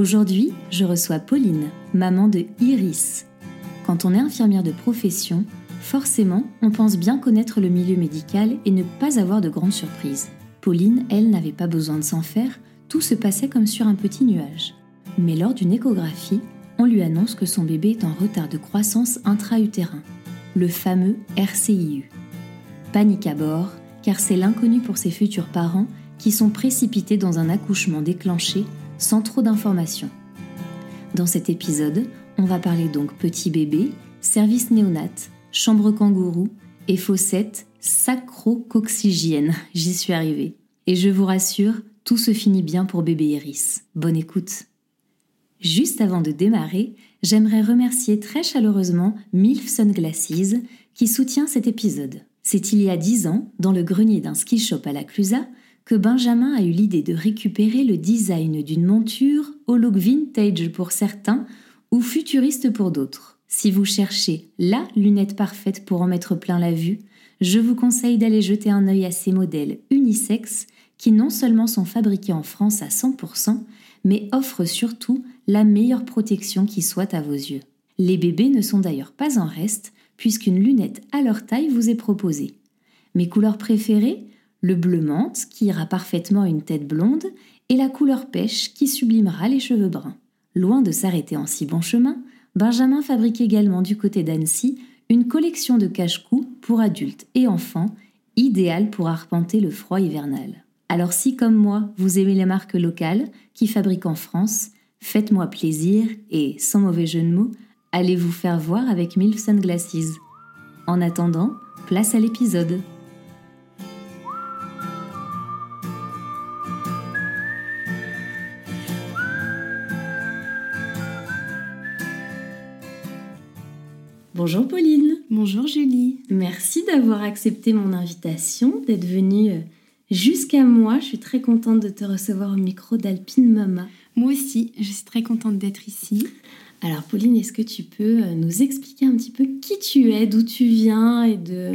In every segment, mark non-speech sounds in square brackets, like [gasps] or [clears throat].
Aujourd'hui, je reçois Pauline, maman de Iris. Quand on est infirmière de profession, forcément, on pense bien connaître le milieu médical et ne pas avoir de grandes surprises. Pauline, elle, n'avait pas besoin de s'en faire, tout se passait comme sur un petit nuage. Mais lors d'une échographie, on lui annonce que son bébé est en retard de croissance intra-utérin, le fameux RCIU. Panique à bord, car c'est l'inconnu pour ses futurs parents qui sont précipités dans un accouchement déclenché sans trop d'informations. Dans cet épisode, on va parler donc petit bébé, service néonat, chambre kangourou et fossette sacro-coxygène. J'y suis arrivée. Et je vous rassure, tout se finit bien pour bébé Iris. Bonne écoute. Juste avant de démarrer, j'aimerais remercier très chaleureusement Milf Sunglasses qui soutient cet épisode. C'est il y a dix ans, dans le grenier d'un ski shop à la Clusa, que Benjamin a eu l'idée de récupérer le design d'une monture au look vintage pour certains ou futuriste pour d'autres. Si vous cherchez la lunette parfaite pour en mettre plein la vue, je vous conseille d'aller jeter un œil à ces modèles unisex qui non seulement sont fabriqués en France à 100%, mais offrent surtout la meilleure protection qui soit à vos yeux. Les bébés ne sont d'ailleurs pas en reste, puisqu'une lunette à leur taille vous est proposée. Mes couleurs préférées le bleu menthe qui ira parfaitement une tête blonde et la couleur pêche qui sublimera les cheveux bruns. Loin de s'arrêter en si bon chemin, Benjamin fabrique également du côté d'Annecy une collection de cache-cou pour adultes et enfants, idéale pour arpenter le froid hivernal. Alors si comme moi, vous aimez les marques locales qui fabriquent en France, faites-moi plaisir et, sans mauvais jeu de mots, allez vous faire voir avec Milf Sunglasses. En attendant, place à l'épisode. Bonjour Pauline. Bonjour Julie. Merci d'avoir accepté mon invitation, d'être venue euh, jusqu'à moi. Je suis très contente de te recevoir au micro d'Alpine Mama. Moi aussi, je suis très contente d'être ici. Alors Pauline, est-ce que tu peux euh, nous expliquer un petit peu qui tu es, d'où tu viens et de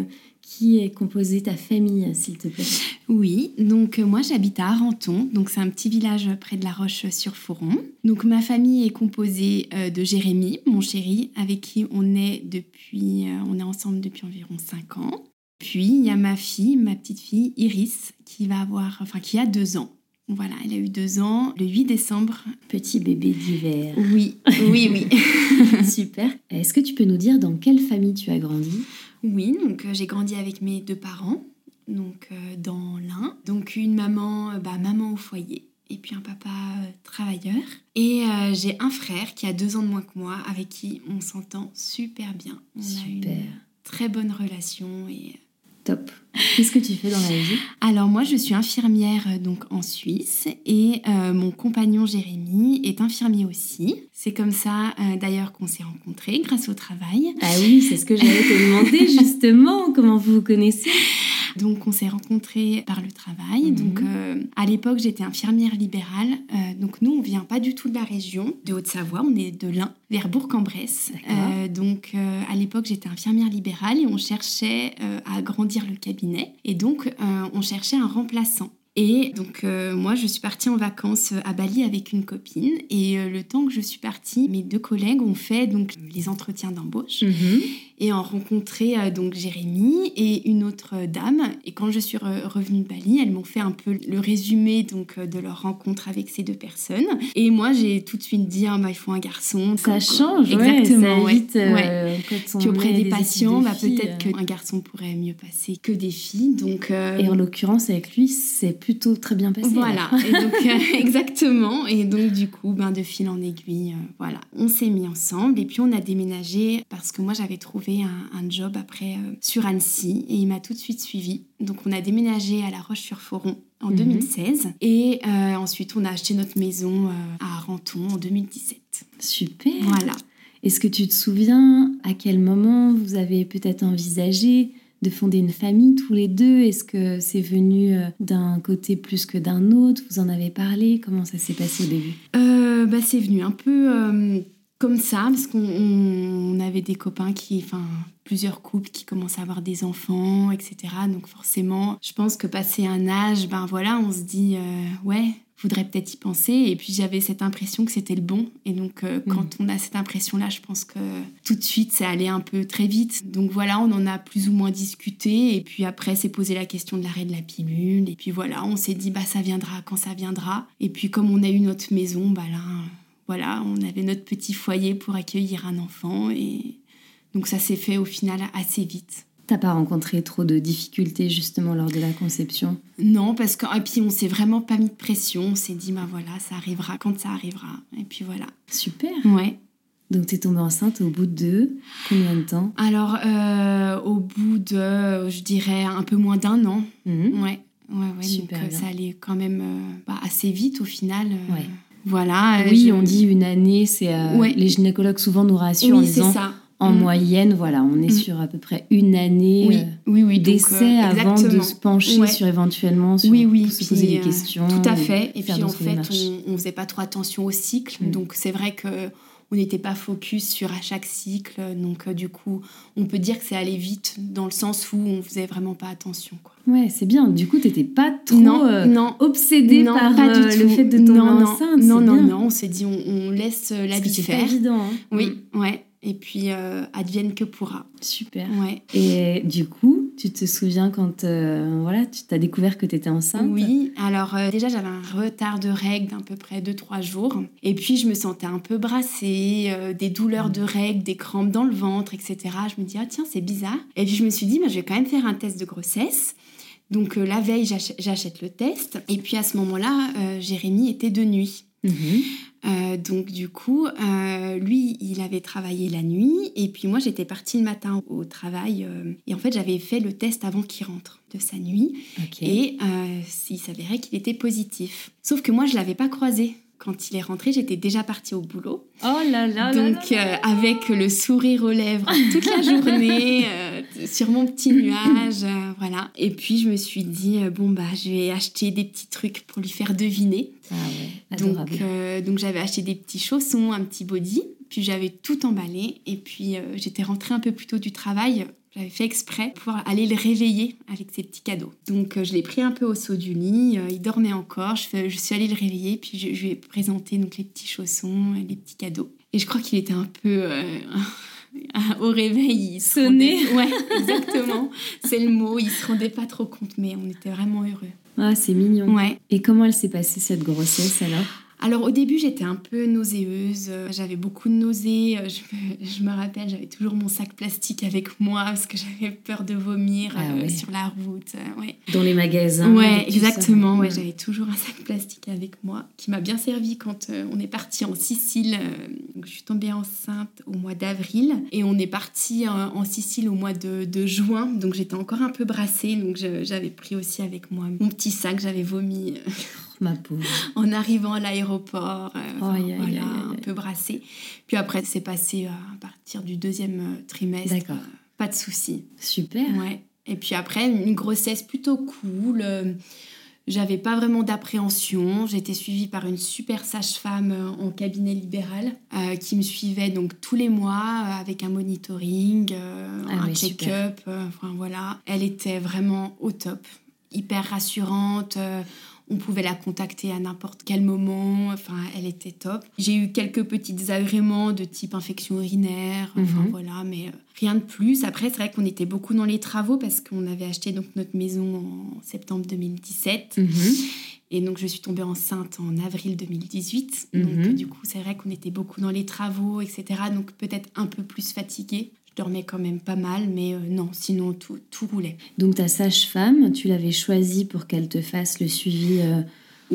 qui est composée ta famille, s'il te plaît? Oui, donc euh, moi j'habite à Arenton, donc c'est un petit village près de la Roche-sur-Foron. Donc ma famille est composée euh, de Jérémy, mon chéri, avec qui on est depuis, euh, on est ensemble depuis environ 5 ans. Puis il y a ma fille, ma petite fille Iris, qui va avoir, enfin qui a 2 ans. Voilà, elle a eu 2 ans le 8 décembre. Petit bébé d'hiver. Oui, oui, oui. [laughs] [laughs] Super. Est-ce que tu peux nous dire dans quelle famille tu as grandi? Oui, donc euh, j'ai grandi avec mes deux parents, donc euh, dans l'un. Donc une maman, euh, bah, maman au foyer, et puis un papa travailleur. Et j'ai un frère qui a deux ans de moins que moi, avec qui on s'entend super bien. On super. a une très bonne relation et Top. Qu'est-ce que tu fais dans la vie? Alors moi, je suis infirmière euh, donc en Suisse et euh, mon compagnon Jérémy est infirmier aussi. C'est comme ça euh, d'ailleurs qu'on s'est rencontrés grâce au travail. Ah oui, c'est ce que j'allais te demander [laughs] justement. Comment vous vous connaissez? Donc on s'est rencontrés par le travail. Mhm. Donc euh, à l'époque j'étais infirmière libérale. Euh, donc nous on vient pas du tout de la région de Haute-Savoie, on est de l'Ain vers Bourg-en-Bresse. Euh, donc à l'époque j'étais infirmière libérale et on cherchait à agrandir le cabinet et donc on cherchait un remplaçant. Et donc moi je suis partie en vacances à Bali avec une copine et le temps que je suis partie, mes deux collègues ont fait donc les entretiens d'embauche. Mhm et en rencontrer euh, donc Jérémy et une autre dame. Et quand je suis revenue de Bali, elles m'ont fait un peu le résumé donc euh, de leur rencontre avec ces deux personnes. Et moi, j'ai tout de suite dit ah, bah, il faut un garçon. Ça change, exactement. Ouais, ça évite, euh, Puis auprès des, patients, bah, peut-être qu'un garçon pourrait mieux passer que des filles. Donc et en l'occurrence avec lui, c'est plutôt très bien passé. Voilà. et donc [laughs] exactement. Et donc du coup, ben de fil en aiguille, voilà, on s'est mis ensemble et puis on a déménagé parce que moi j'avais trouvé trouvé un, job après sur Annecy et il m'a tout de suite suivi. Donc on a déménagé à La Roche-sur-Foron en 2016 mhm. et ensuite on a acheté notre maison à Renton en 2017. Super. Voilà. Est-ce que tu te souviens à quel moment vous avez peut-être envisagé de fonder une famille tous les deux? Est-ce que c'est venu euh, d'un côté plus que d'un autre? Vous en avez parlé? Comment ça s'est passé au début? Euh, bah, C'est venu un peu euh, comme ça, parce qu'on avait des copains qui, enfin, plusieurs couples qui commencent à avoir des enfants, etc. Donc forcément, je pense que passé un âge, ben voilà, on se dit, ouais, voudrais peut-être y penser. Et puis j'avais cette impression que c'était le bon. Et donc euh, mm. quand on a cette impression-là, je pense que tout de suite, ça allait un peu très vite. Donc voilà, on en a plus ou moins discuté. Et puis après, c'est posé la question de l'arrêt de la pilule. Et puis voilà, on s'est dit, bah ça viendra quand ça viendra. Et puis comme on a eu notre maison, bah là, voilà, on avait notre petit foyer pour accueillir un enfant. Et donc ça s'est fait au final assez vite. T'as pas rencontré trop de difficultés justement lors de la conception? Non, parce que et puis on s'est vraiment pas mis de pression. On s'est dit bah voilà, ça arrivera quand ça arrivera. Et puis voilà. Super. Ouais. Donc tu es tombée enceinte au bout de combien de temps? Alors euh, au bout de, je dirais un peu moins d'un an. Mhm. Ouais. Ouais, ouais. Super donc, euh, ça allait quand même euh, bah, assez vite au final. ouais. Voilà. Oui, on dit une année, c'est les gynécologues souvent nous rassurent oui, en disant ça en mm. moyenne, voilà, on est mm. sur à peu près une année oui, oui, oui, d'essai euh, avant de se pencher sur éventuellement sur oui, oui, se poser des euh, questions. Tout à fait. Et, puis en fait, on, ne faisait pas trop attention au cycle, mm. donc c'est vrai que on n'était pas focus sur à chaque cycle, donc euh, du coup, on peut dire que c'est allé vite dans le sens où on faisait vraiment pas attention. Quoi. Ouais, c'est bien. Du coup, tu n'étais pas trop non, non, obsédée par pas du le fait de tomber non, enceinte. Non, non, non, on s'est dit, on, laisse la vie faire. C'est évident. Hein. Oui, ouais et puis euh, advienne que pourra. Super. Ouais. Et du coup, tu te souviens quand euh, voilà, tu t'as découvert que tu étais enceinte? Oui, alors euh, déjà j'avais un retard de règles d'à peu près 2-3 jours. Et puis je me sentais un peu brassée, des douleurs de règles, des crampes dans le ventre, etc. Je me dis, ah tiens, c'est bizarre. Et puis je me suis dit, bah, je vais quand même faire un test de grossesse. Donc la veille, j'achète le test. Et puis à ce moment-là, Jérémy était de nuit. Mhm. Euh, donc du coup, euh, lui, il avait travaillé la nuit et puis moi, j'étais partie le matin au travail euh, et en fait, j'avais fait le test avant qu'il rentre de sa nuit et il s'avérait qu'il était positif. Sauf que moi, je l'avais pas croisé quand il est rentré, j'étais déjà partie au boulot. Oh là là Donc, là avec le sourire aux lèvres toute la journée, [laughs] sur mon petit nuage, voilà. Et puis, je me suis dit, bon, bah, je vais acheter des petits trucs pour lui faire deviner. Ah ouais, donc, euh, donc j'avais acheté des petits chaussons, un petit body, puis j'avais tout emballé. Et puis, euh, j'étais rentrée un peu plus tôt du travail. J'avais fait exprès pour aller le réveiller avec ces petits cadeaux. Donc, euh, je l'ai pris un peu au saut du lit. il dormait encore. Je, je, suis allée le réveiller, puis je, lui ai présenté donc, les petits chaussons, les petits cadeaux. Et je crois qu'il était un peu... [laughs] au réveil, il sonnait. Ouais, exactement. [laughs] C'est le mot. Il se rendait pas trop compte, mais on était vraiment heureux. Ah, c'est mignon. Ouais. Et comment elle s'est passée cette grossesse alors? Alors au début j'étais un peu nauséeuse, j'avais beaucoup de nausées, [laughs] je me, rappelle j'avais toujours mon sac plastique avec moi parce que j'avais peur de vomir ah euh, sur la route. Euh, ouais. Dans les magasins Ouais exactement, ouais, j'avais toujours un sac plastique avec moi qui m'a bien servi quand euh, on est parti en Sicile. donc, je suis tombée enceinte au mois d'avril et on est parti en Sicile au mois de, de juin donc j'étais encore un peu brassée donc j'avais pris aussi avec moi mon petit sac, j'avais vomi. Ma pauvre. [laughs] En arrivant à l'aéroport, euh, voilà, un peu brassé. Puis après, c'est passé euh, à partir du deuxième euh, trimestre. D'accord. pas de souci. Super. Ouais. Et puis après, une grossesse plutôt cool. J'avais pas vraiment d'appréhension. J'étais suivie par une super sage-femme en cabinet libéral qui me suivait donc tous les mois avec un monitoring, ah un check-up. enfin voilà, elle était vraiment au top, hyper rassurante on pouvait la contacter à n'importe quel moment. Enfin, elle était top. J'ai eu quelques petits désagréments de type infection urinaire. Enfin, mhm. voilà, mais euh, rien de plus. Après, c'est vrai qu'on était beaucoup dans les travaux parce qu'on avait acheté donc notre maison en septembre 2017. Mhm. Et donc, je suis tombée enceinte en avril 2018. Donc, mhm. du coup, c'est vrai qu'on était beaucoup dans les travaux, etc. Donc, peut-être un peu plus fatiguée dormais quand même pas mal, mais euh, non, sinon tout, tout roulait. Donc ta sage-femme, tu l'avais choisie pour qu'elle te fasse le suivi euh,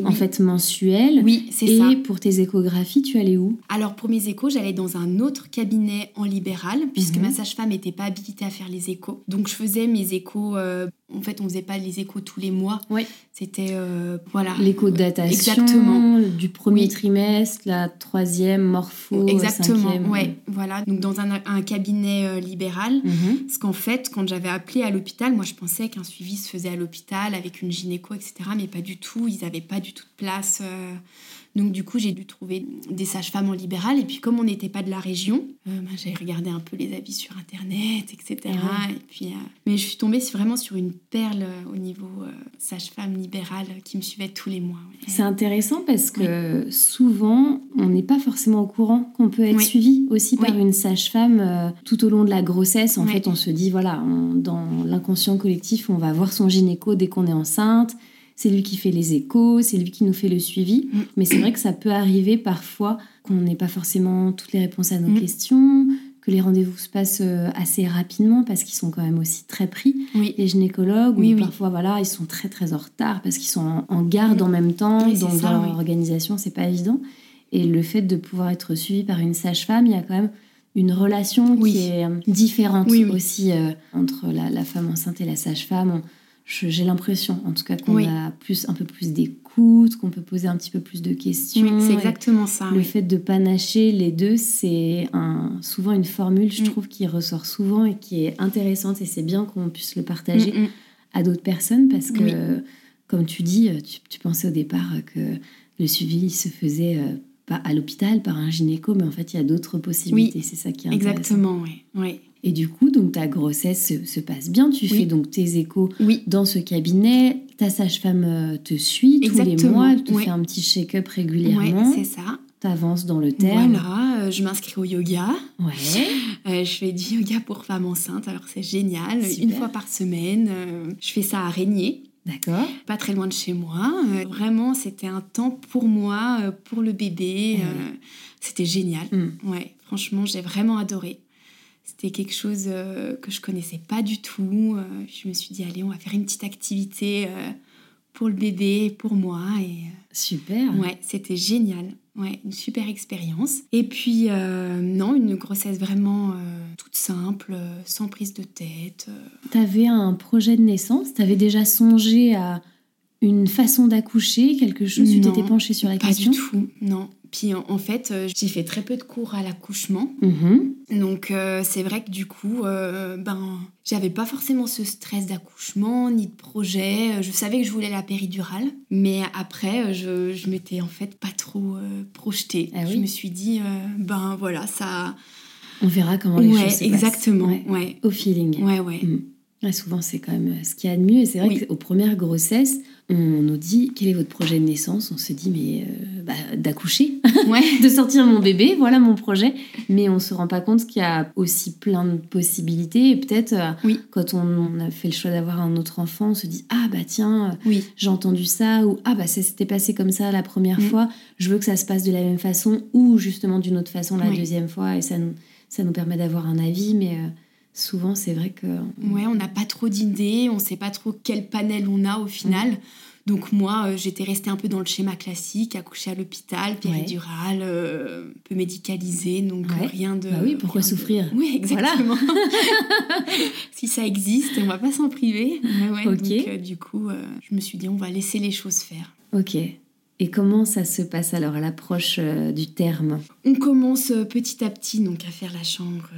en fait mensuel. Oui, c'est ça. Et pour tes échographies, tu allais où? Alors pour mes échos, j'allais dans un autre cabinet en libéral, puisque mhm. ma sage-femme n'était pas habilitée à faire les échos. Donc je faisais mes échos. Euh, en fait, on faisait pas les échos tous les mois. Oui. C'était euh, voilà. L'écho de datation. Exactement. Du premier trimestre, la troisième morpho. Exactement. Cinquième. Ouais. Voilà. Donc dans un, cabinet euh, libéral, mhm. parce qu'en fait, quand j'avais appelé à l'hôpital, moi je pensais qu'un suivi se faisait à l'hôpital avec une gynéco, etc. Mais pas du tout. Ils n'avaient pas du tout de place. Euh, donc du coup, j'ai dû trouver des sages-femmes en libéral. Et puis comme on n'était pas de la région, euh, bah, j'ai regardé un peu les avis sur Internet, etc. Et puis, euh, mais je suis tombée vraiment sur une perle au niveau sage-femme libérale qui me suivait tous les mois. C'est intéressant parce que souvent, on n'est pas forcément au courant qu'on peut être suivi aussi par une sage-femme tout au long de la grossesse. En fait, on se dit, voilà, dans l'inconscient collectif, on va voir son gynéco dès qu'on est enceinte c'est lui qui fait les échos, c'est lui qui nous fait le suivi. Mm. Mais c'est vrai que ça peut arriver parfois qu'on n'ait pas forcément toutes les réponses à nos mm. questions, que les rendez-vous se passent euh, assez rapidement parce qu'ils sont quand même aussi très pris, les gynécologues, ou parfois voilà, ils sont très très en retard parce qu'ils sont en, garde mm. en même temps, donc dans leur organisation, c'est pas évident. Et le fait de pouvoir être suivi par une sage-femme, il y a quand même une relation qui est différente aussi euh, entre la, la, femme enceinte et la sage-femme j'ai l'impression, en tout cas, qu'on a plus, un peu plus d'écoute, qu'on peut poser un petit peu plus de questions. Oui, c'est exactement ça. Le fait de panacher les deux, c'est un, souvent une formule, je mm. trouve, qui ressort souvent et qui est intéressante. Et c'est bien qu'on puisse le partager mm, mm. à d'autres personnes parce que, comme tu dis, tu, pensais au départ que le suivi se faisait euh, pas à l'hôpital par un gynéco, mais en fait, il y a d'autres possibilités. c'est ça qui est intéressant. Exactement, oui. Oui. Et du coup, donc ta grossesse se, passe bien. Tu fais donc tes échos dans ce cabinet. Ta sage-femme euh, te suit tous les mois. Tu fais un petit check-up régulièrement. c'est ça. Tu avances dans le terme. Voilà, euh, je m'inscris au yoga. Ouais. [laughs] Euh, je fais du yoga pour femmes enceintes. Alors c'est génial. Une fois par semaine. je fais ça à Régnier. D'accord. Pas très loin de chez moi. vraiment, c'était un temps pour moi, pour le bébé. c'était génial. Mm. Ouais, franchement, j'ai vraiment adoré. C'était quelque chose euh, que je connaissais pas du tout. Euh, je me suis dit, allez, on va faire une petite activité euh, pour le bébé, pour moi. Et, super. Ouais, c'était génial. Ouais, une super expérience. Et puis, non, une grossesse vraiment toute simple, sans prise de tête. Tu avais un projet de naissance? Tu avais déjà songé à une façon d'accoucher, quelque chose Tu t'étais penchée sur la question Pas du tout, non. Puis en, fait, euh, j'ai fait très peu de cours à l'accouchement. Mm-hmm. Donc euh, c'est vrai que du coup, euh, ben, j'avais pas forcément ce stress d'accouchement ni de projet. Je savais que je voulais la péridurale, mais après, je, je m'étais en fait pas trop projetée. Ah je me suis dit, ben voilà, ça. On verra comment les choses se exactement, passent. Ouais. Au feeling. Ouais, ouais. Mm. souvent, c'est quand même ce qu'il y a de mieux. Et c'est vrai qu'aux premières grossesses, on nous dit quel est votre projet de naissance? On se dit mais euh, bah, d'accoucher, [laughs] de sortir mon bébé, voilà mon projet. Mais on se rend pas compte qu'il y a aussi plein de possibilités. Et peut-être euh, quand on, a fait le choix d'avoir un autre enfant, on se dit ah bah tiens, oui. j'ai entendu ça ou ah bah ça s'était passé comme ça la première mm. fois. Je veux que ça se passe de la même façon ou justement d'une autre façon la deuxième fois. Et ça nous, ça nous permet d'avoir un avis. Mais euh, souvent c'est vrai que... Ouais, on n'a pas trop d'idées, on sait pas trop quel panel on a au final. Donc moi, euh, j'étais restée un peu dans le schéma classique, accoucher à l'hôpital, péridurale, euh, peu médicalisée, donc euh, rien de... Bah oui, pourquoi souffrir Oui, exactement. [laughs] [laughs] si ça existe, on va pas s'en priver. Donc du coup, je me suis dit, on va laisser les choses faire. Ok. Et comment ça se passe alors à l'approche du terme? On commence petit à petit donc à faire la chambre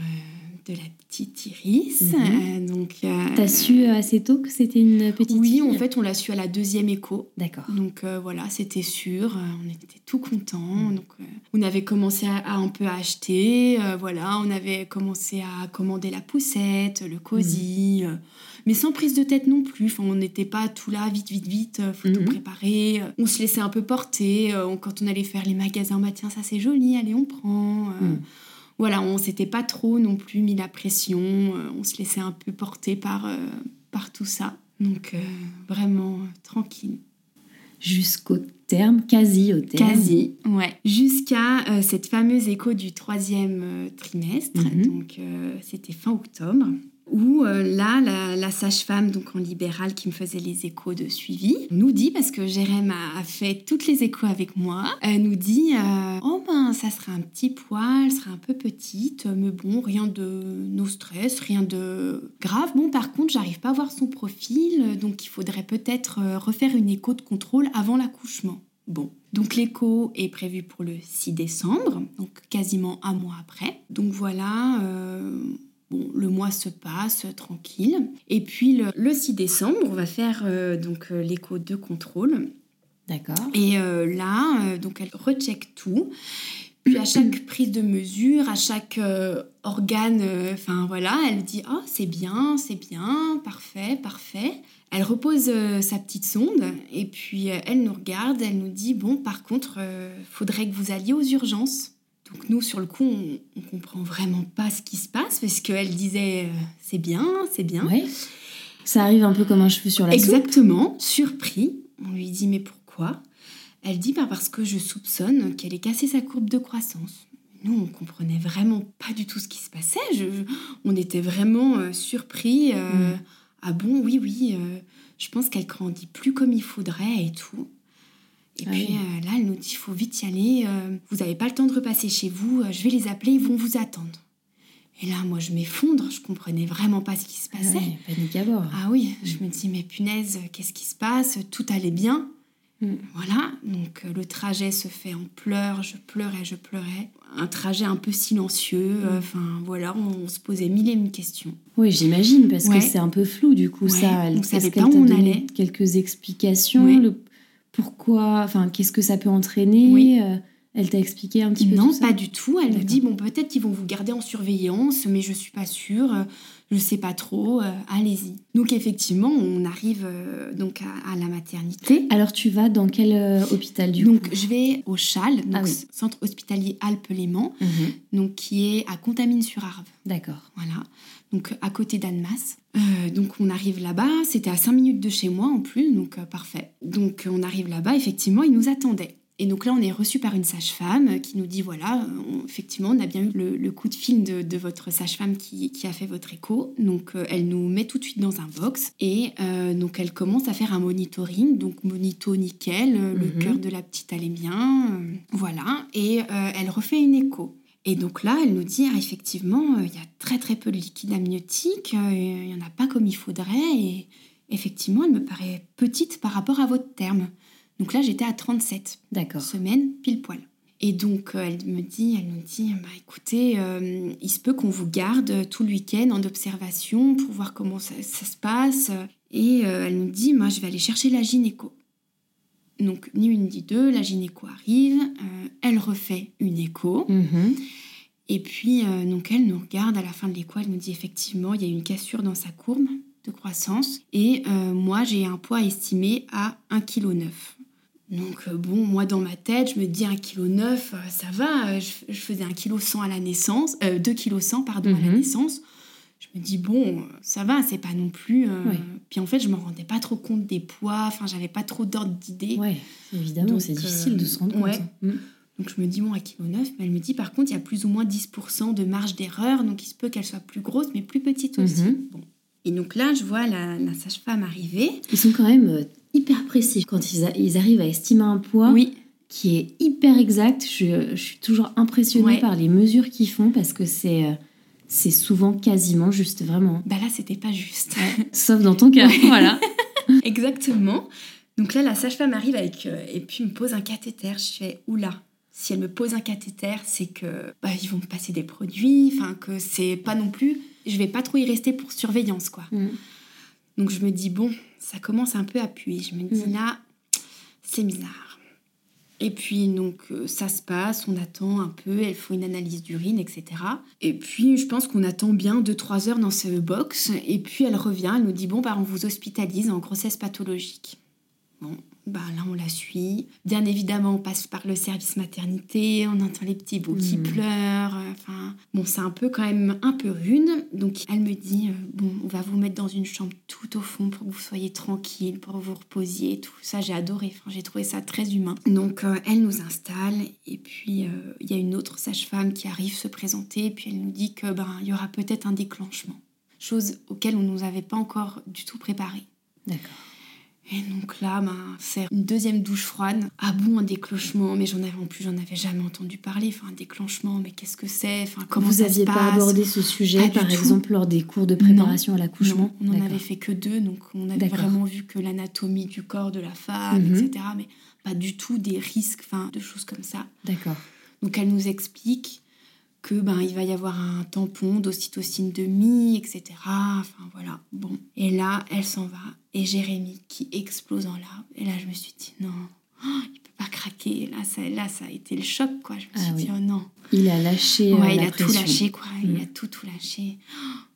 de la petite Iris. Mhm. Euh, donc, euh, T'as su euh, assez tôt que c'était une petite Oui, en fait, on l'a su à la deuxième écho. D'accord. Donc voilà, c'était sûr. on était tout contents. Mhm. Donc on avait commencé à, un peu acheter. voilà, on avait commencé à commander la poussette, le cosy. Mhm. mais sans prise de tête non plus. Enfin, on n'était pas tout là, vite, vite, vite, faut tout préparer. On se laissait un peu porter. quand on allait faire les magasins, bah tiens, ça c'est joli, allez, on prend voilà, on s'était pas trop non plus mis la pression, euh, on se laissait un peu porter par, euh, par tout ça. Donc euh, vraiment tranquille. Jusqu'au terme, quasi au terme. Quasi, ouais. Jusqu'à cette fameuse écho du troisième trimestre, mhm. donc c'était fin octobre où euh, là, la, sage-femme, donc en libéral, qui me faisait les échos de suivi, nous dit, parce que Jérém a, fait toutes les échos avec moi, elle nous dit euh, Oh ben, ça sera un petit poil, sera un peu petite, mais bon, rien de no stress, rien de grave. Bon, par contre, j'arrive pas à voir son profil, donc il faudrait peut-être euh, refaire une écho de contrôle avant l'accouchement. Bon, donc l'écho est prévu pour le 6 décembre, donc quasiment un mois après. Donc voilà, Bon, le mois se passe tranquille. Et puis le, 6 décembre, on va faire euh, donc euh, l'écho de contrôle. D'accord. Et euh, là, donc elle recheck tout. Puis à chaque [clears throat] prise de mesure, à chaque organe, enfin voilà, elle dit oh c'est bien, c'est bien, parfait, parfait. Elle repose sa petite sonde et puis elle nous regarde, elle nous dit bon par contre, faudrait que vous alliez aux urgences. Donc nous, sur le coup, on, on comprend vraiment pas ce qui se passe parce qu'elle disait euh, c'est bien, c'est bien. Oui. Ça arrive un peu comme un cheveu sur la Exactement, surpris. On lui dit mais pourquoi? Elle dit bah, parce que je soupçonne qu'elle ait cassé sa courbe de croissance. Nous, on comprenait vraiment pas du tout ce qui se passait. on était vraiment euh, surpris. Euh, mm. Ah bon, oui, oui, je pense qu'elle grandit plus comme il faudrait et tout. Et ah puis euh, là, elle nous dit, il faut vite y aller, euh, vous n'avez pas le temps de repasser chez vous, euh, je vais les appeler, ils vont vous attendre. Et là, moi, je m'effondre, je comprenais vraiment pas ce qui se passait. Ah panique à bord. Ah oui, je me dis, mais punaise, qu'est-ce qui se passe? Tout allait bien. Mm. Voilà, donc le trajet se fait en pleurs, je pleurais, je pleurais. Un trajet un peu silencieux, mm. enfin voilà, on, se posait mille et mille questions. Oui, j'imagine, parce que c'est un peu flou du coup, ça. Elle, on savait pas où on allait. Quelques explications. Le pourquoi, enfin, qu'est-ce que ça peut entraîner euh, Elle t'a expliqué un petit peu Non, pas du tout. Elle me dit bon, peut-être qu'ils vont vous garder en surveillance, mais je suis pas sûre. Euh, je sais pas trop. Euh, allez-y. Donc effectivement, on arrive donc à, la maternité. Alors tu vas dans quel hôpital du donc, je vais au CHAL, donc ah Centre hospitalier Alpes-Léman, mhm. donc qui est à Contamine-sur-Arve. D'accord. Voilà donc à côté d'Annemasse. Euh, donc on arrive là-bas, c'était à 5 minutes de chez moi en plus, donc euh, parfait. Donc on arrive là-bas, effectivement, ils nous attendaient. Et donc là, on est reçu par une sage-femme qui nous dit voilà, effectivement, on a bien eu le, coup de fil de, votre sage-femme qui, a fait votre écho. Donc euh, elle nous met tout de suite dans un box et donc elle commence à faire un monitoring. Donc monito nickel, le mhm. cœur de la petite allait bien, voilà. Et elle refait une écho. Et donc là, elle nous dit, ah, effectivement, euh, il y a très très peu de liquide amniotique, euh, il n'y en a pas comme il faudrait, et effectivement, elle me paraît petite par rapport à votre terme. Donc là, j'étais à 37 semaines pile poil. Et donc, euh, elle me dit, elle nous dit, bah, écoutez, il se peut qu'on vous garde tout le week-end en observation pour voir comment ça, ça se passe. Et elle nous dit, moi, je vais aller chercher la gynéco. Donc, ni une ni deux, la gynéco arrive, euh, elle refait une écho. Mhm. Et puis, euh, donc, elle nous regarde à la fin de l'écho, elle nous dit effectivement, il y a une cassure dans sa courbe de croissance. Et euh, moi, j'ai un poids estimé à 1,9 kg. Donc, bon, moi, dans ma tête, je me dis 1,9 kg, ça va. Je, faisais 1,1 kg à la naissance, 2 kg pardon, à la mhm. naissance je me dis bon, ça va, c'est pas non plus. Puis en fait, je me rendais pas trop compte des poids. Enfin, j'avais pas trop d'ordre d'idée. Ouais, évidemment, c'est difficile de se rendre compte. Mm. Donc je me dis bon, à kilo 9, mais elle me dit par contre, il y a plus ou moins 10% de marge d'erreur, donc il se peut qu'elle soit plus grosse, mais plus petite aussi. Mhm. Bon. Et donc là, je vois la, sage-femme arriver. Ils sont quand même euh, hyper précis quand ils, ils, arrivent à estimer un poids. Oui. Qui est hyper exact. Je, je suis toujours impressionnée par les mesures qu'ils font parce que c'est euh, c'est souvent quasiment juste, vraiment. Bah là, c'était pas juste. [laughs] Sauf dans ton cas, voilà. [laughs] Exactement. Donc là, la sage-femme arrive avec euh, et puis me pose un cathéter. Je fais oula. Si elle me pose un cathéter, c'est que bah, ils vont me passer des produits, enfin que c'est pas non plus. Je vais pas trop y rester pour surveillance, quoi. Mm. Donc je me dis bon, ça commence un peu à puer. Je me dis mm. là, c'est bizarre. Et puis, donc, euh, ça se passe, on attend un peu, elle faut une analyse d'urine, etc. Et puis, je pense qu'on attend bien 2-3 heures dans ce box. Et puis, elle revient, elle nous dit Bon, bah, on vous hospitalise en grossesse pathologique. Bon, bah là on la suit. Bien évidemment, on passe par le service maternité, on entend les petits bouts qui hmm. pleurent. Enfin, bon, c'est un peu quand même un peu rude. Donc elle me dit euh, bon, on va vous mettre dans une chambre tout au fond pour que vous soyez tranquille, pour que vous reposiez. Tout ça, j'ai adoré. Enfin, j'ai trouvé ça très humain. Donc euh, elle nous installe et puis euh, il y a une autre sage-femme qui arrive se présenter et puis elle nous dit que ben il y aura peut-être un déclenchement. chose auquel on ne nous avait pas encore du tout préparé. D'accord. Et donc là, ben, c'est une deuxième douche froide. Ah bon, un déclenchement, mais j'en avais en plus, j'en avais jamais entendu parler. Enfin, un déclenchement, mais qu'est-ce que c'est? Enfin, comment Vous ça aviez se pas abordé ce sujet, Pas par tout. exemple, lors des cours de préparation à l'accouchement? Non, on n'en avait fait que deux, donc on avait vraiment vu que l'anatomie du corps de la femme, Mhm. etc. Mais pas du tout des risques, enfin, de choses comme ça. D'accord. Donc elle nous explique que ben il va y avoir un tampon d'ocytocine demi, etc. Enfin voilà. Bon. Et là, elle s'en va. Et Jérémy qui explose en larmes. Et là, je me suis dit non, oh, il peut pas craquer. Là, ça, là, ça a été le choc, quoi. Je me suis Ah dit oui. oh non. Il a lâché euh, Ouais, il la a tout lâché, quoi. Il Mm. a tout, tout lâché.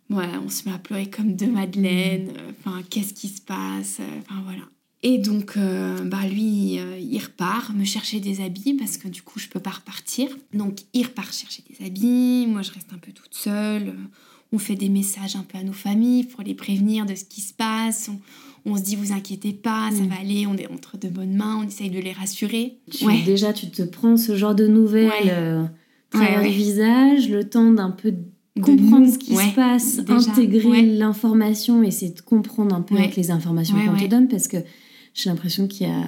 Ouais, on se met à pleurer comme deux madeleines. Euh, Enfin, qu'est-ce qui se passe? Enfin, voilà. Et donc, euh, bah, lui, euh, il repart me chercher des habits parce que du coup, je peux pas repartir. Donc, il repart chercher des habits. Moi, je reste un peu toute seule. Euh, On fait des messages un peu à nos familles pour les prévenir de ce qui se passe. On, on se dit, vous inquiétez pas, ça Mm. va aller. On est entre de bonnes mains. On essaye de les rassurer. Tu- Ouais. Déjà, tu te prends ce genre de nouvelles Ouais. euh, travers Ouais, le visage, le temps d'un peu comprendre nous, ce qui ouais, se passe, déjà, intégrer ouais. l'information, essayer de comprendre un peu Ouais. avec les informations qu'on te donne, parce que j'ai l'impression qu'il y a...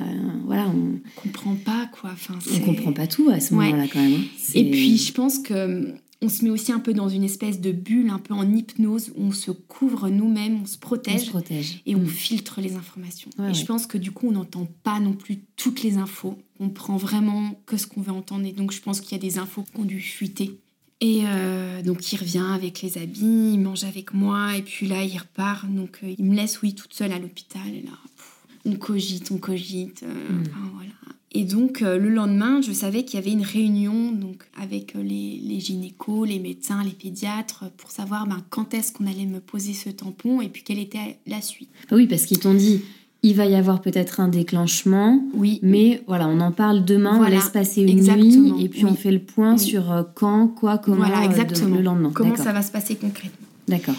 Voilà, on On comprend pas, quoi. Enfin, on comprend pas tout à ce Ouais. moment-là quand même. hein. Et puis, je pense que on se met aussi un peu dans une espèce de bulle, un peu en hypnose, où on se couvre nous-mêmes, on se on protège se protège. et on Mm. filtre les informations. Ouais, et ouais. je pense que du coup, on n'entend pas non plus toutes les infos. On prend vraiment que ce qu'on veut entendre. Et donc, je pense qu'il y a des infos qui ont dû fuiter. Et euh, donc, il revient avec les habits, il mange avec moi, et puis là, il repart. Donc, euh, il me laisse, oui, toute seule à l'hôpital. Et là, pff, on cogite, on cogite. euh, Mm. enfin, voilà. Et donc, euh, le lendemain, je savais qu'il y avait une réunion donc, avec euh, les, les gynécos, les médecins, les pédiatres, pour savoir ben, quand est-ce qu'on allait me poser ce tampon et puis quelle était la suite. Oui, parce qu'ils t'ont dit, il va y avoir peut-être un déclenchement, Oui, mais voilà, on en parle demain, Voilà, on laisse passer une exactement, nuit, et puis oui. on fait le point Oui. sur quand, quoi, comment, voilà, euh, de- exactement. le lendemain. Comment ça va se passer concrètement. D'accord.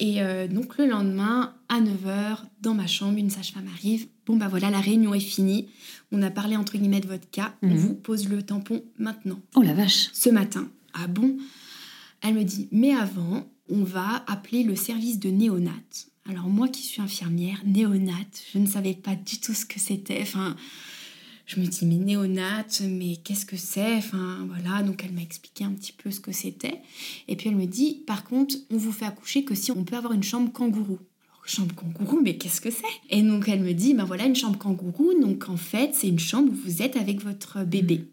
Et euh, donc le lendemain, à 9h, dans ma chambre, une sage-femme arrive. Bon, bah voilà, la réunion est finie. On a parlé entre guillemets de votre cas. On Mhm. vous pose le tampon maintenant. Oh la vache. Ce matin. Ah bon? Elle me dit, mais avant, on va appeler le service de néonat. Alors moi qui suis infirmière, néonat, je ne savais pas du tout ce que c'était. Enfin, je me dis, mais néonat, mais qu'est-ce que c'est? Enfin, voilà, donc elle m'a expliqué un petit peu ce que c'était. Et puis elle me dit, par contre, on vous fait accoucher que si on peut avoir une chambre kangourou. Alors, chambre kangourou, mais qu'est-ce que c'est? Et donc elle me dit, ben voilà, une chambre kangourou, donc en fait, c'est une chambre où vous êtes avec votre bébé.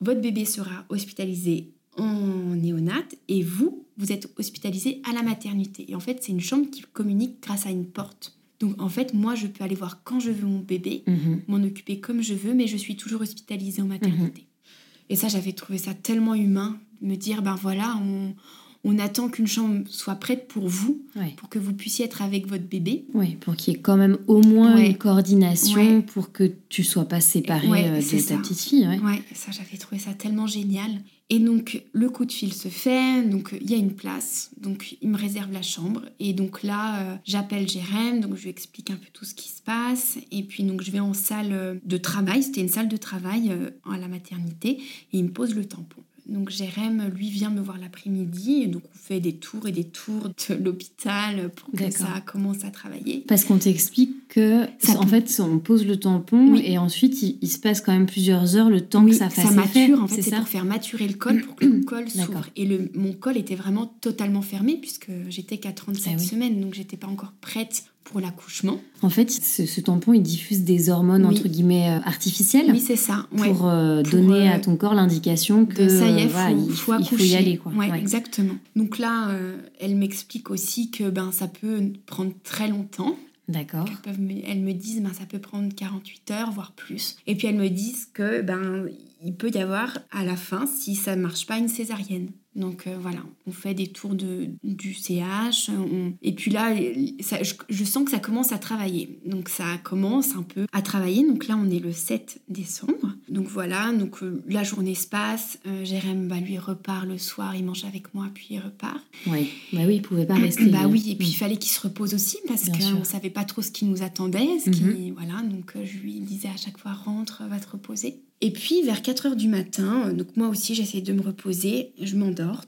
Votre bébé sera hospitalisé en néonat et vous, vous êtes hospitalisé à la maternité. Et en fait, c'est une chambre qui communique grâce à une porte. Donc en fait, moi, je peux aller voir quand je veux mon bébé, Mhm. m'en occuper comme je veux, mais je suis toujours hospitalisée en maternité. Et ça, j'avais trouvé ça tellement humain, me dire, ben voilà, on, on attend qu'une chambre soit prête pour vous, Ouais. pour que vous puissiez être avec votre bébé. Oui, pour qu'il y ait quand même au moins Ouais. une coordination Ouais. pour que tu sois pas séparée euh, de ça. ta petite fille. Ouais. Ça j'avais trouvé ça tellement génial. Et donc le coup de fil se fait, donc il y a une place, donc il me réserve la chambre et donc là euh, j'appelle Jérém, donc je lui explique un peu tout ce qui se passe et puis donc je vais en salle euh, de travail, c'était une salle de travail euh, à la maternité et il me pose le tampon. Donc Jérém, lui, vient me voir l'après-midi et donc on fait des tours et des tours de l'hôpital pour que ça commence à travailler. Parce qu'on t'explique que, Ça en peut- fait, on pose le tampon Oui. et ensuite il, il se passe quand même plusieurs heures le temps Oui, que ça fasse effet. mature, en fait, c'est ça pour faire maturer le col, pour que le col [clears throat] s'ouvre. Et le, mon col était vraiment totalement fermé, puisque j'étais qu'à 37 Ah oui. semaines, donc j'étais pas encore prête pour l'accouchement. En fait, ce, ce tampon, il diffuse des hormones Oui. entre guillemets euh, artificielles Oui, c'est ça. ouais. pour, euh, Pour, donner euh, à ton corps l'indication que ça y est, euh, voilà, faut, il, faut il faut y aller. Quoi. Ouais, Ouais. exactement. Donc là, euh, elle m'explique aussi que ben, ça peut prendre très longtemps. D'accord. Elles, peuvent me, elles me disent ben, ça peut prendre 48 heures, voire plus. Et puis elles me disent que ben il peut y avoir à la fin, si ça ne marche pas, une césarienne. Donc euh, voilà, on fait des tours de, du CH. on- Et puis là, ça- je, je sens que ça commence à travailler. Donc ça commence un peu à travailler. Donc là, on est le 7 décembre. Donc voilà, donc euh, la journée se passe. Euh, Jérém, bah, lui, repart le soir, il mange avec moi, puis il repart. Ouais. Bah oui, il pouvait pas rester. Bah oui, et puis il Mm. fallait qu'il se repose aussi parce qu'on ne savait pas trop ce qui nous attendait. Ce qui, Mhm. voilà, donc euh, je lui disais à chaque fois rentre, va te reposer. Et puis vers 4 heures du matin, euh, donc moi aussi j'essaie de me reposer, je m'endors.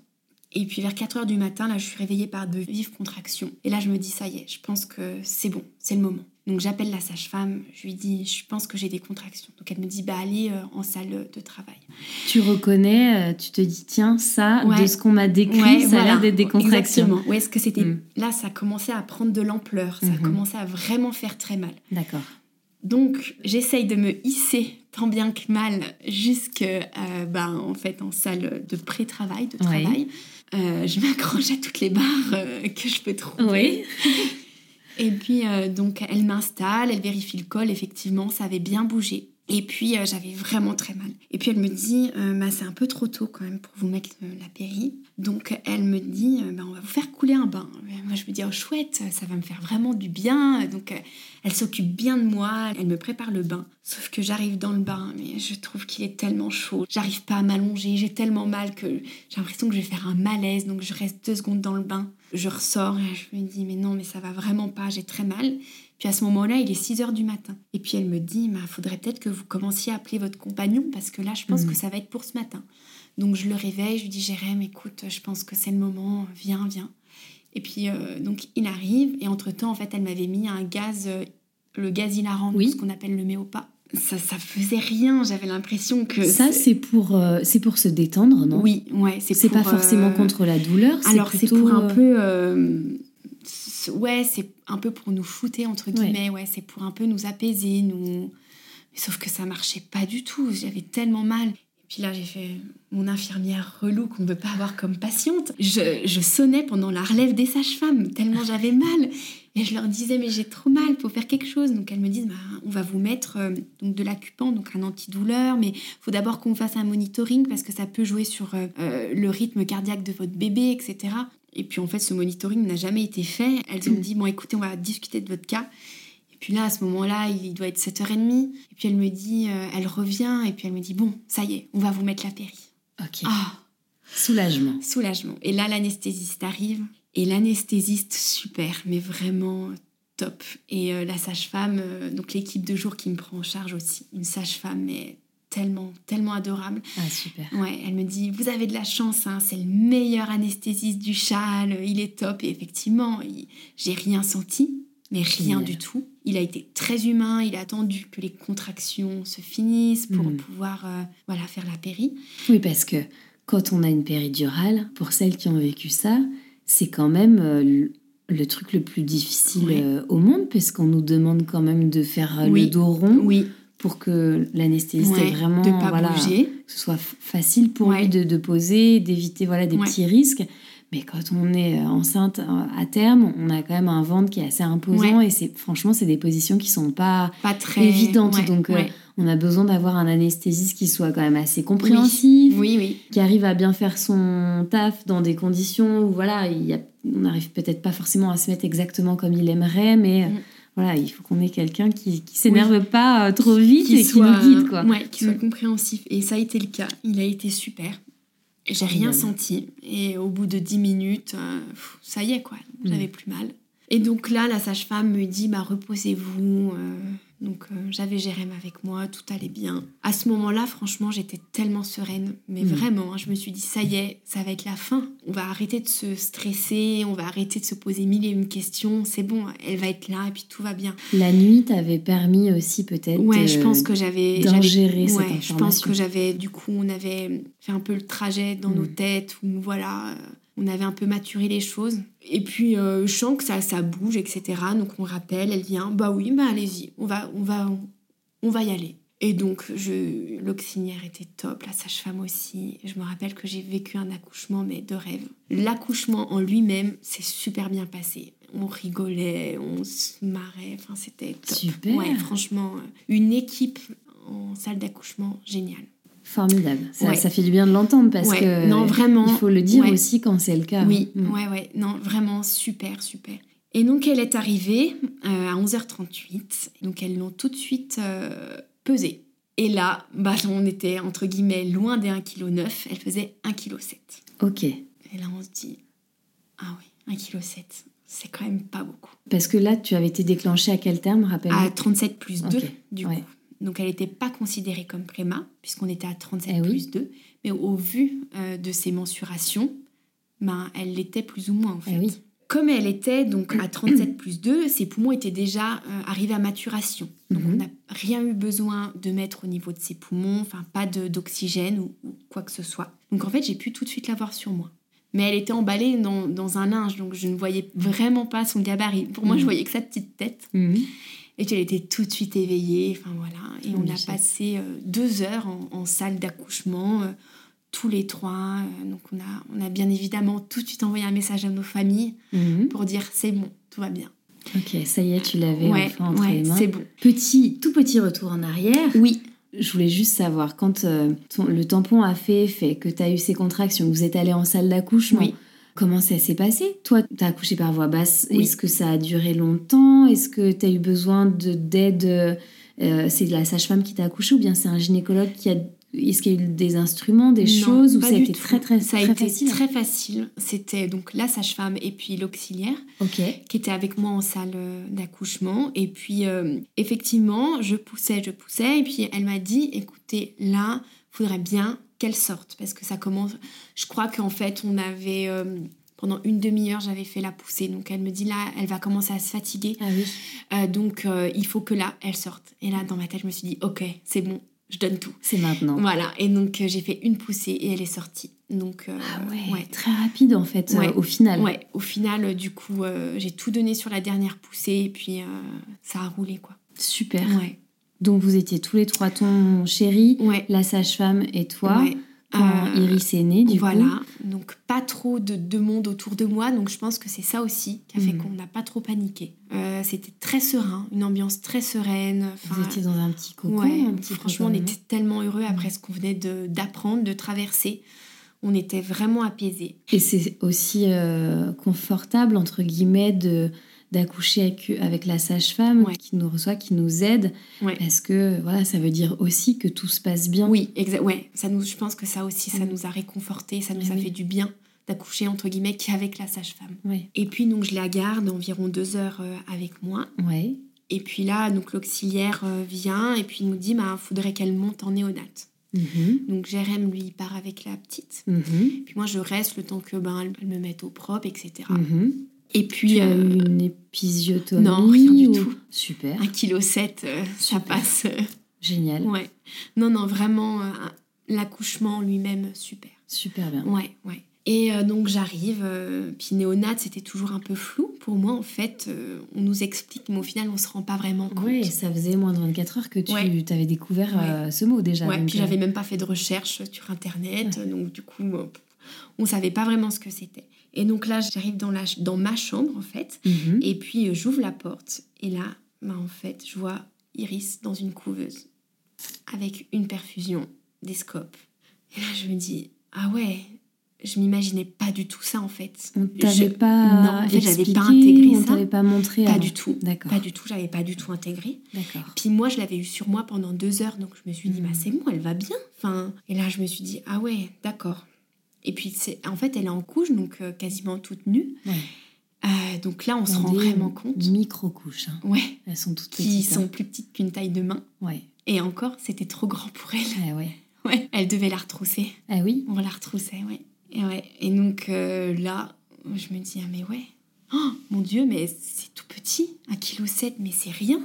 Et puis vers 4 heures du matin, là, je suis réveillée par de vives contractions. Et là, je me dis, ça y est, je pense que c'est bon, c'est le moment. Donc j'appelle la sage-femme, je lui dis, je pense que j'ai des contractions. Donc elle me dit, bah allez euh, en salle de travail. Tu reconnais, euh, tu te dis, tiens, ça, de ce qu'on m'a décrit, ça a l'air d'être des contractions. Exactement. Ouais, est-ce que c'était... Hmm. Là, ça commençait à prendre de l'ampleur, ça hmm. commençait à vraiment faire très mal. D'accord. Donc j'essaye de me hisser tant bien que mal jusque, euh, ben, en fait, en salle de pré-travail, de travail. Euh, je m'accroche à toutes les barres que je peux trouver. Oui. Et puis, euh, donc, elle m'installe, elle vérifie le col. Effectivement, ça avait bien bougé. Et puis, euh, j'avais vraiment très mal. Et puis, elle me dit, euh, bah, c'est un peu trop tôt quand même pour vous mettre la péri. Donc, elle me dit, bah, on va vous faire couler un bain. moi, je me dis, oh chouette, ça va me faire vraiment du bien. Donc, elle s'occupe bien de moi, elle me prépare le bain. Sauf que j'arrive dans le bain, mais je trouve qu'il est tellement chaud. J'arrive pas à m'allonger, j'ai tellement mal que j'ai l'impression que je vais faire un malaise. Donc, je reste deux secondes dans le bain. Je ressors et je me dis, mais non, mais ça va vraiment pas, j'ai très mal. Puis à ce moment-là, il est 6 heures du matin. Et puis elle me dit, il bah, faudrait peut-être que vous commenciez à appeler votre compagnon parce que là, je pense que mm. ça va être pour ce matin. Donc je le réveille, je lui dis, Jérém, écoute, je pense que c'est le moment, viens, viens. Et puis euh, donc il arrive et entre-temps, en fait, elle m'avait mis un gaz, euh, le gaz hilarant, ce qu'on appelle le méopa ça, ça faisait rien. J'avais l'impression que ça c'est pour euh, c'est pour se détendre, non? Oui, ouais, c'est c'est pas forcément contre la douleur. Alors c'est pour un peu ouais, c'est un peu pour nous fouter entre guillemets. Ouais, c'est pour un peu nous apaiser, nous. Sauf que ça marchait pas du tout. J'avais tellement mal. Et puis là, j'ai fait mon infirmière relou qu'on ne veut pas avoir comme patiente. Je, je sonnais pendant la relève des sages-femmes tellement j'avais mal. Et je leur disais, mais j'ai trop mal, il faut faire quelque chose. Donc elles me disent, bah, on va vous mettre euh, donc de l'accupant, donc un antidouleur, mais il faut d'abord qu'on fasse un monitoring parce que ça peut jouer sur euh, euh, le rythme cardiaque de votre bébé, etc. Et puis en fait, ce monitoring n'a jamais été fait. Elles ont dit, bon écoutez, on va discuter de votre cas. Et puis là, à ce moment-là, il doit être 7h30. Et puis elle me dit, elle revient, et puis elle me dit, bon, ça y est, on va vous mettre la péri. Ok. Ah Soulagement. Soulagement. Et là, l'anesthésiste arrive. Et l'anesthésiste, super, mais vraiment top. Et euh, la sage-femme, euh, donc l'équipe de jour qui me prend en charge aussi, une sage-femme, mais tellement, tellement adorable. Ah, super. Ouais, elle me dit, vous avez de la chance, hein, c'est le meilleur anesthésiste du châle, il est top. Et effectivement, j'ai rien senti, mais rien du tout. Il a été très humain, il a attendu que les contractions se finissent pour hmm. pouvoir euh, voilà, faire la péri. Oui, parce que quand on a une péridurale, pour celles qui ont vécu ça, c'est quand même euh, le truc le plus difficile euh, au monde, parce qu'on nous demande quand même de faire le dos rond oui. Pour que l'anesthésiste ait vraiment voilà, que ce soit facile pour lui de, poser, d'éviter voilà des petits risques. Mais quand on est enceinte à terme, on a quand même un ventre qui est assez imposant et c'est franchement c'est des positions qui sont pas, pas très évidentes. Donc on a besoin d'avoir un anesthésiste qui soit quand même assez compréhensif, oui. Oui, qui arrive à bien faire son taf dans des conditions où voilà, il y a, on n'arrive peut-être pas forcément à se mettre exactement comme il aimerait, mais mm. Voilà, il faut qu'on ait quelqu'un qui, qui s'énerve pas euh, trop vite et qui nous guide quoi. Ouais, qui soit compréhensif. Et ça a été le cas. Il a été super. J'ai rien senti. Et au bout de 10 minutes, euh, ça y est quoi, j'avais mm. plus mal. Et donc là, la sage-femme me dit, bah reposez-vous. Euh, donc euh, j'avais Jérém avec moi, tout allait bien. À ce moment-là, franchement, j'étais tellement sereine. Mais mm. vraiment, hein, je me suis dit, ça y est, ça va être la fin. On va arrêter de se stresser, on va arrêter de se poser mille et une questions. C'est bon, elle va être là et puis tout va bien. La nuit t'avait permis aussi peut-être Ouais, je pense que j'avais... D'ingérer cette ouais, Je pense que j'avais... Du coup, on avait fait un peu le trajet dans nos mm. têtes où voilà on avait un peu maturé les choses. Et puis, euh, je sens que ça, ça bouge, etc. Donc, on rappelle, elle vient, bah oui, bah allez-y, on va, on, va, on va y aller. Et donc, je, l'auxiliaire était top, la sage-femme aussi. Je me rappelle que j'ai vécu un accouchement, mais de rêve. L'accouchement en lui-même s'est super bien passé. On rigolait, on se marrait, enfin, c'était top. Super. Ouais, franchement, une équipe en salle d'accouchement géniale. Formidable. Ça, ça, fait du bien de l'entendre parce que non, vraiment, il faut le dire aussi quand c'est le cas. Oui, mm. ouais, ouais. Non, vraiment super, super. Et donc, elle est arrivée euh, à 11h38. Donc, elles l'ont tout de suite euh, pesée. Et là, bah, on était entre guillemets loin des 1,9 kg. Elle faisait 1,7 kg. Ok. Et là, on se dit, ah oui, 1,7 kg, c'est quand même pas beaucoup. Parce que là, tu avais été déclenchée à quel terme, rappelle À 37 plus 2, du coup. Donc elle n'était pas considérée comme préma, puisqu'on était à 37 eh plus 2. Mais au vu euh, de ses mensurations, ben, elle l'était plus ou moins en Eh fait. oui. Comme elle était donc à 37 plus 2, ses poumons étaient déjà euh, arrivés à maturation. Donc Mhm. on n'a rien eu besoin de mettre au niveau de ses poumons, enfin pas d'oxygène ou, ou quoi que ce soit. Donc en fait j'ai pu tout de suite l'avoir sur moi. Mais elle était emballée dans, dans un linge, donc je ne voyais vraiment pas son gabarit. Pour moi je Mhm. voyais que sa petite tête. Mhm. Et qu'elle était tout de suite éveillée. Enfin voilà. Et on a passé euh, deux heures en, en salle d'accouchement, euh, tous les trois. Euh, donc on a, on a bien évidemment tout de suite envoyé un message à nos familles Mhm. pour dire c'est bon, tout va bien. Ok, ça y est, tu l'avais Ouais, enfin entre ouais, les mains. c'est bon. Petit, tout petit retour en arrière. Oui, Je voulais juste savoir, quand euh, ton- le tampon a fait effet, que tu as eu ces contractions, que vous êtes allé en salle d'accouchement, Oui. Comment ça s'est passé? Toi, tu as accouché par voie basse. Oui. Est-ce que ça a duré longtemps? Est-ce que tu as eu besoin de- d'aide euh, C'est la sage-femme qui t'a accouché ou bien c'est un gynécologue qui a. Est-ce qu'il y a eu des instruments, des Non, choses ou ça a été tout. très très, ça a très été facile? très facile. C'était donc la sage-femme et puis l'auxiliaire qui était avec moi en salle euh, d'accouchement. Et puis, euh, effectivement, je poussais, je poussais. Et puis, elle m'a dit, écoutez, là, faudrait bien qu'elle sorte. Parce que ça commence... Je crois qu'en fait, on avait... euh, pendant une demi-heure, j'avais fait la poussée. Donc, elle me dit, là, elle va commencer à se fatiguer. Ah oui. Euh, donc, euh, il faut que là, elle sorte. Et là, dans ma tête, je me suis dit, ok, c'est bon, je donne tout. C'est maintenant. Voilà. Et donc, j'ai fait une poussée et elle est sortie. Donc, euh, Ah ouais, ouais. très rapide en fait, Ouais. au final. Ouais, au final, du coup, j'ai tout donné sur la dernière poussée et puis ça a roulé, quoi. Super. Ouais, Donc vous étiez tous les trois ton chéri, ouais, la sage-femme et toi, ouais. quand Euh, Iris est née du voilà, coup. donc pas trop de, de monde autour de moi, donc je pense que c'est ça aussi qui a fait Mhm. qu'on n'a pas trop paniqué. Euh, C'était très serein, une ambiance très sereine. Vous étiez dans un petit cocon, ouais, un petit franchement, on était tellement heureux après ce qu'on venait de- d'apprendre, de, traverser. On était vraiment apaisés. Et c'est aussi euh, confortable, entre guillemets, de d'accoucher avec, avec la sage-femme Ouais. qui nous reçoit, qui nous aide, Ouais. parce que voilà, ça veut dire aussi que tout se passe bien. Oui, exact. Ouais, ça nous, je pense que ça aussi, ça Mhm. nous a réconforté, ça nous Eh a oui. fait du bien d'accoucher entre guillemets qu'avec la sage-femme. Et puis donc je la garde environ deux heures euh, avec moi. Ouais. Et puis là, donc l'auxiliaire euh, vient et puis nous dit, bah faudrait qu'elle monte en néonate. Mhm. Donc Jérém lui part avec la petite. Mhm. Puis moi je reste le temps que ben elle, me mette au propre, etc. Et puis euh, eu une épisiotomie non, rien du ou- tout. Super, un kilo sept, euh, ça passe. génial, ouais. Non non vraiment euh, l'accouchement lui-même super. super bien. Ouais, ouais. Et euh, donc j'arrive, euh, puis néonate c'était toujours un peu flou pour moi en fait. on nous explique, mais au final on se rend pas vraiment compte. Oui, ça faisait moins de 24 heures que tu Ouais. avais découvert Ouais. ce mot déjà. Ouais, donc, puis j'avais même pas fait de recherche sur internet, donc du coup on savait pas vraiment ce que c'était. Et donc là j'arrive dans, la, dans ma chambre en fait, mhm. et puis euh, j'ouvre la porte, et là bah, en fait je vois Iris dans une couveuse avec une perfusion, des scopes. Et là je me dis, ah ouais, je m'imaginais pas du tout ça en fait. On Je- t'avait pas Non, en fait, j'avais expliqué, pas intégré on ça. t'avait pas montré Pas avant. du tout. D'accord. Pas du tout, j'avais pas du tout intégré. D'accord. Puis moi, je l'avais eu sur moi pendant deux heures, donc je me suis dit, Mhm. bah c'est bon, elle va bien. Enfin, et là, je me suis dit, ah ouais, d'accord. Et puis, en fait, elle est en couche, donc euh, quasiment toute nue. Ouais. Euh, donc là, on se rend vraiment compte. Micro-couches. hein. Ouais, Elles sont toutes qui petites. sont hein. plus petites qu'une taille de main. Ouais. Et encore, c'était trop grand pour elle. Ah ouais. [laughs] Ouais, elle devait la retrousser. Ah oui On la retroussait, ouais. Et, ouais. et donc euh, là, je me dis, ah mais ouais. Oh, mon Dieu, mais c'est tout petit. 1,7 kg, mais c'est rien.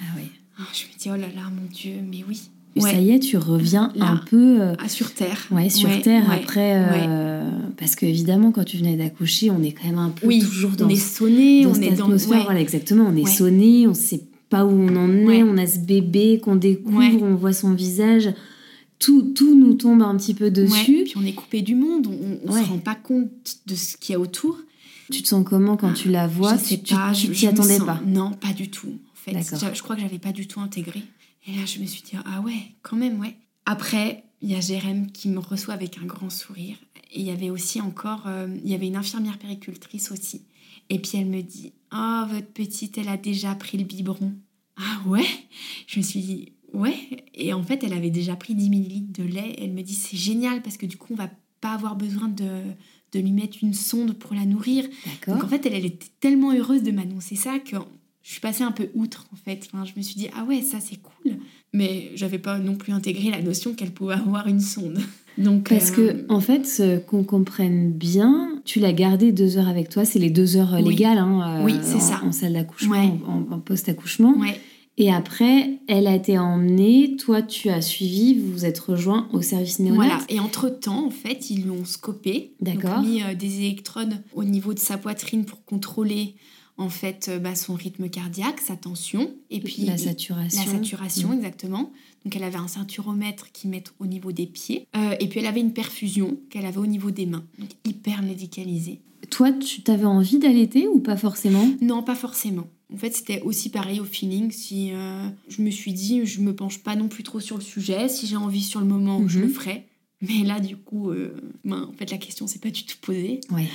Ah ouais. Ah, je me dis, oh là là, mon Dieu, mais oui. Ça Ouais. y est, tu reviens Là. un peu euh, Ah, sur Terre. ouais, sur Ouais, Terre ouais, après. euh, Parce que évidemment, quand tu venais d'accoucher, on est quand même un peu Oui, toujours dans, on est sonné, on est dans atmosphère. ouais. Voilà, exactement. On est sonné, on sait pas où on en est, on a ce bébé qu'on découvre, on voit son visage. Tout, tout nous tombe un petit peu dessus. Puis on est coupé du monde, on, Ouais. se rend pas compte de ce qu'il y a autour. Tu te sens comment quand tu la vois? je sais Tu pas, tu je- je attendais sens- pas Non, pas du tout. En fait. J'a- je crois que j'avais pas du tout intégré. Et là, je me suis dit ah ouais, quand même ouais. Après, il y a Jérém qui me reçoit avec un grand sourire. Et il y avait aussi encore, euh, il y avait une infirmière péricultrice aussi. Et puis elle me dit oh votre petite, elle a déjà pris le biberon. Ah ouais? Je me suis dit ouais. Et en fait, elle avait déjà pris 10 millilitres de lait. Elle me dit c'est génial parce que du coup, on va pas avoir besoin de de lui mettre une sonde pour la nourrir. Donc en fait, elle, elle était tellement heureuse de m'annoncer ça que je suis passée un peu outre en fait. Enfin, je me suis dit ah ouais, ça c'est cool. Mais j'avais pas non plus intégré la notion qu'elle pouvait avoir une sonde. [laughs] Donc Parce euh, que, en fait, qu'on comprenne bien, tu l'as gardée deux heures avec toi. C'est les deux heures euh, Oui. légales, hein, euh, Oui, c'est ça. En salle d'accouchement, Ouais. en, en post-accouchement. Ouais. Et après, elle a été emmenée. Toi, tu as suivi. Vous vous êtes rejoint au service néonat. Voilà. Et entre-temps, en fait, ils lui ont scopé. D'accord. Donc, mis euh, des électrodes au niveau de sa poitrine pour contrôler, en fait, euh, bah, son rythme cardiaque, sa tension. Et puis, la saturation. La saturation, Mm. exactement. Donc elle avait un ceinturomètre qui met au niveau des pieds. Euh, et puis elle avait une perfusion qu'elle avait au niveau des mains. Donc hyper médicalisée. Toi, tu t'avais envie d'allaiter ou pas forcément? Non, pas forcément. En fait, c'était aussi pareil au feeling. Si euh, je me suis dit, je me penche pas non plus trop sur le sujet. Si j'ai envie sur le moment, je Mhm. le ferai. Mais là, du coup, euh, ben, en fait, la question s'est pas du tout posée. Ouais.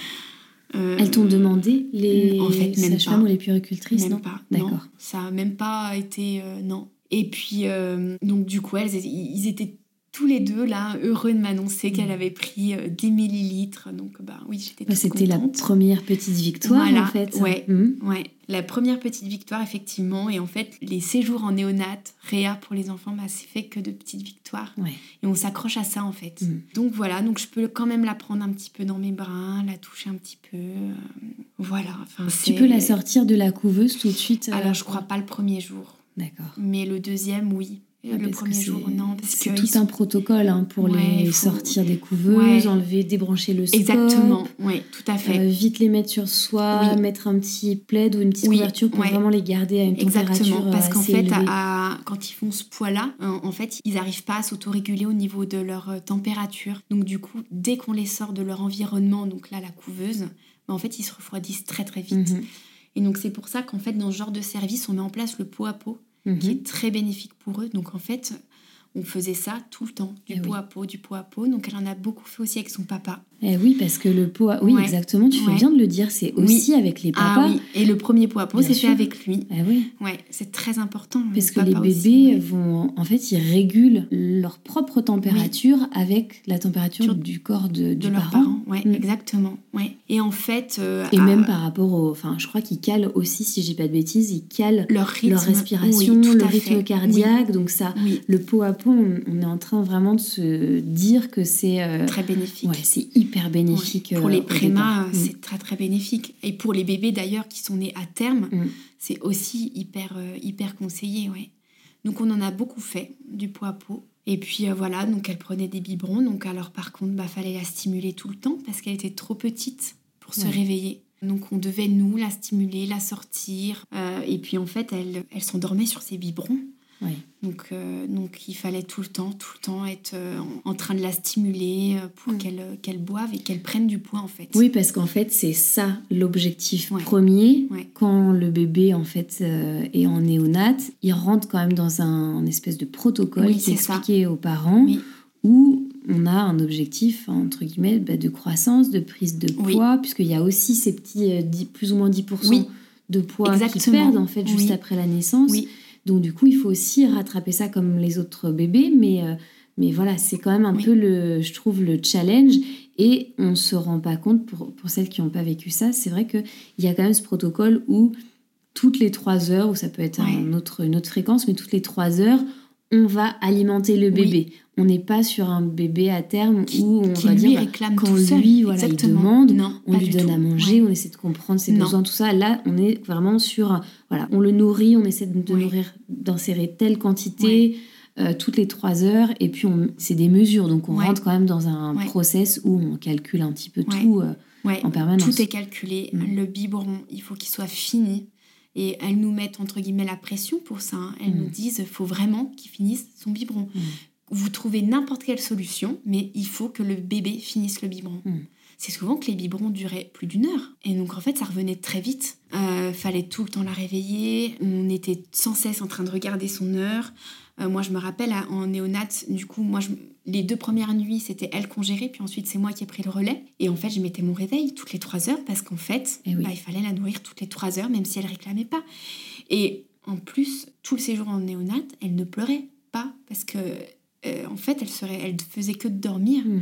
Euh, Elles t'ont demandé les En fait, même ou les puéricultrices, Même non pas. D'accord. ça a même pas été. euh, non. Et puis, euh, donc, du coup, elles, ils étaient tous les deux là, heureux de m'annoncer qu'elle avait pris euh, 10 millilitres. Donc, bah oui, j'étais Bah, C'était la première petite victoire Voilà, en fait. ouais. Mhm. Ouais, la première petite victoire, effectivement. Et en fait, les séjours en néonat, Réa pour les enfants, bah, c'est fait que de petites victoires. Ouais. Et on s'accroche à ça, en fait. Mhm. Donc voilà, donc je peux quand même la prendre un petit peu dans mes bras, la toucher un petit peu. euh, voilà. Enfin, Tu peux la sortir de la couveuse tout de suite euh, Alors, je crois pas le premier jour. D'accord. Mais le deuxième, oui. Le parce premier jour, non. C'est tout un protocole hein, pour Ouais, les faut- sortir des couveuses, Ouais. enlever, débrancher le scope. Exactement, oui, tout à fait. euh, vite les mettre sur soi, Oui. mettre un petit plaid ou une petite Oui, couverture pour ouais. vraiment les garder à une température Exactement, parce qu'en assez fait, à- quand ils font ce poids-là, en, en fait, ils n'arrivent pas à s'autoréguler au niveau de leur euh, température. Donc du coup, dès qu'on les sort de leur environnement, donc là, la couveuse, bah, en fait, ils se refroidissent très très vite. Mhm. Et donc c'est pour ça qu'en fait, dans ce genre de service, on met en place le pot à pot, Mhm. qui est très bénéfique pour eux. Donc en fait, on faisait ça tout le temps, du Eh pot oui. à pot, du pot à pot. Donc elle en a beaucoup fait aussi avec son papa. Eh oui, parce que le pot, à- oui, Ouais. exactement, tu fais Ouais. bien de le dire, c'est Oui. aussi avec les papas. Ah oui, et le premier pot à pot, c'est fait avec lui. Eh oui. Ouais, c'est très important. Parce que les bébés aussi, vont, en fait, ils régulent leur propre température avec la température Sur- du corps de, de du leurs parent. parents. Ouais, Mm. exactement. Ouais. Et en fait, euh, Et à- même par rapport au, enfin, je crois qu'ils calent aussi, si j'ai pas de bêtises, ils calent leur rythme, leur respiration, oui, tout le à rythme fait. cardiaque. Donc ça, le pot à pot, on, on est en train vraiment de se dire que c'est, euh, très bénéfique. ouais, c'est hyper bénéfique. Pour euh, les prémas, Mm. c'est très très bénéfique. Et pour les bébés d'ailleurs qui sont nés à terme, Mm. c'est aussi hyper euh, hyper conseillé. Ouais. Donc on en a beaucoup fait du pot à pot. Et puis euh, voilà, donc elle prenait des biberons. Donc alors par contre, bah fallait la stimuler tout le temps parce qu'elle était trop petite pour se Ouais. réveiller. Donc on devait nous la stimuler, la sortir. Euh, et puis en fait, elle, elle s'endormait sur ses biberons. Donc, euh, donc il fallait tout le temps, tout le temps être euh, en train de la stimuler euh, pour Mm. qu'elle qu'elle boive et qu'elle prenne du poids en fait. Oui, parce qu'en fait, c'est ça l'objectif Ouais. premier. Ouais. Quand le bébé en fait euh, est en néonat, il rentre quand même dans un, un espèce de protocole Oui, qui est c'est ça. expliqué aux parents Oui. où on a un objectif entre guillemets bah, de croissance, de prise de Oui. poids, puisqu'il y a aussi ces petits 10 plus ou moins 10% Oui. de poids qui Exactement. perdent en fait juste après la naissance. Oui, Donc du coup, il faut aussi rattraper ça comme les autres bébés, mais, euh, mais voilà, c'est quand même un Oui. peu, le, je trouve, le challenge. Et on se rend pas compte, pour, pour celles qui n'ont pas vécu ça, c'est vrai qu'il y a quand même ce protocole où toutes les trois heures, ou ça peut être Ouais. un autre, une autre fréquence, mais toutes les trois heures, on va alimenter le Oui. On n'est pas sur un bébé à terme qui, où on qui va lui dire... réclame quand tout seul. lui, voilà, il demande, non, on lui donne tout. à manger, Ouais. on essaie de comprendre ses Non. besoins, tout ça. Là, on est vraiment sur, un- voilà, on le nourrit, on essaie de, nourrir, d'insérer telle quantité euh, toutes les trois heures, et puis c'est des mesures, donc on Ouais. rentre quand même dans un Ouais. process où on calcule un petit peu Ouais. tout euh, en permanence. tout est calculé. Mm. Le biberon, il faut qu'il soit fini. Et elles nous mettent entre guillemets la pression pour ça. hein. Elles Mm. nous disent il faut vraiment qu'il finisse son biberon. Mm. Vous trouvez n'importe quelle solution, mais il faut que le bébé finisse le biberon. Mm. C'est souvent que les biberons duraient plus d'une heure. Et donc en fait, ça revenait très vite. Euh, fallait tout le temps la réveiller. On était sans cesse en train de regarder son heure. Euh, moi, je me rappelle en néonat, du coup, moi, je- les deux premières nuits, c'était elle qu'on gérait, puis ensuite, c'est moi qui ai pris le relais. Et en fait, je mettais mon réveil toutes les trois heures parce qu'en fait, Eh oui. bah, il fallait la nourrir toutes les trois heures, même si elle réclamait pas. Et en plus, tout le séjour en néonat, elle ne pleurait pas parce que, euh, en fait, elle serait, elle faisait que de dormir. Mm.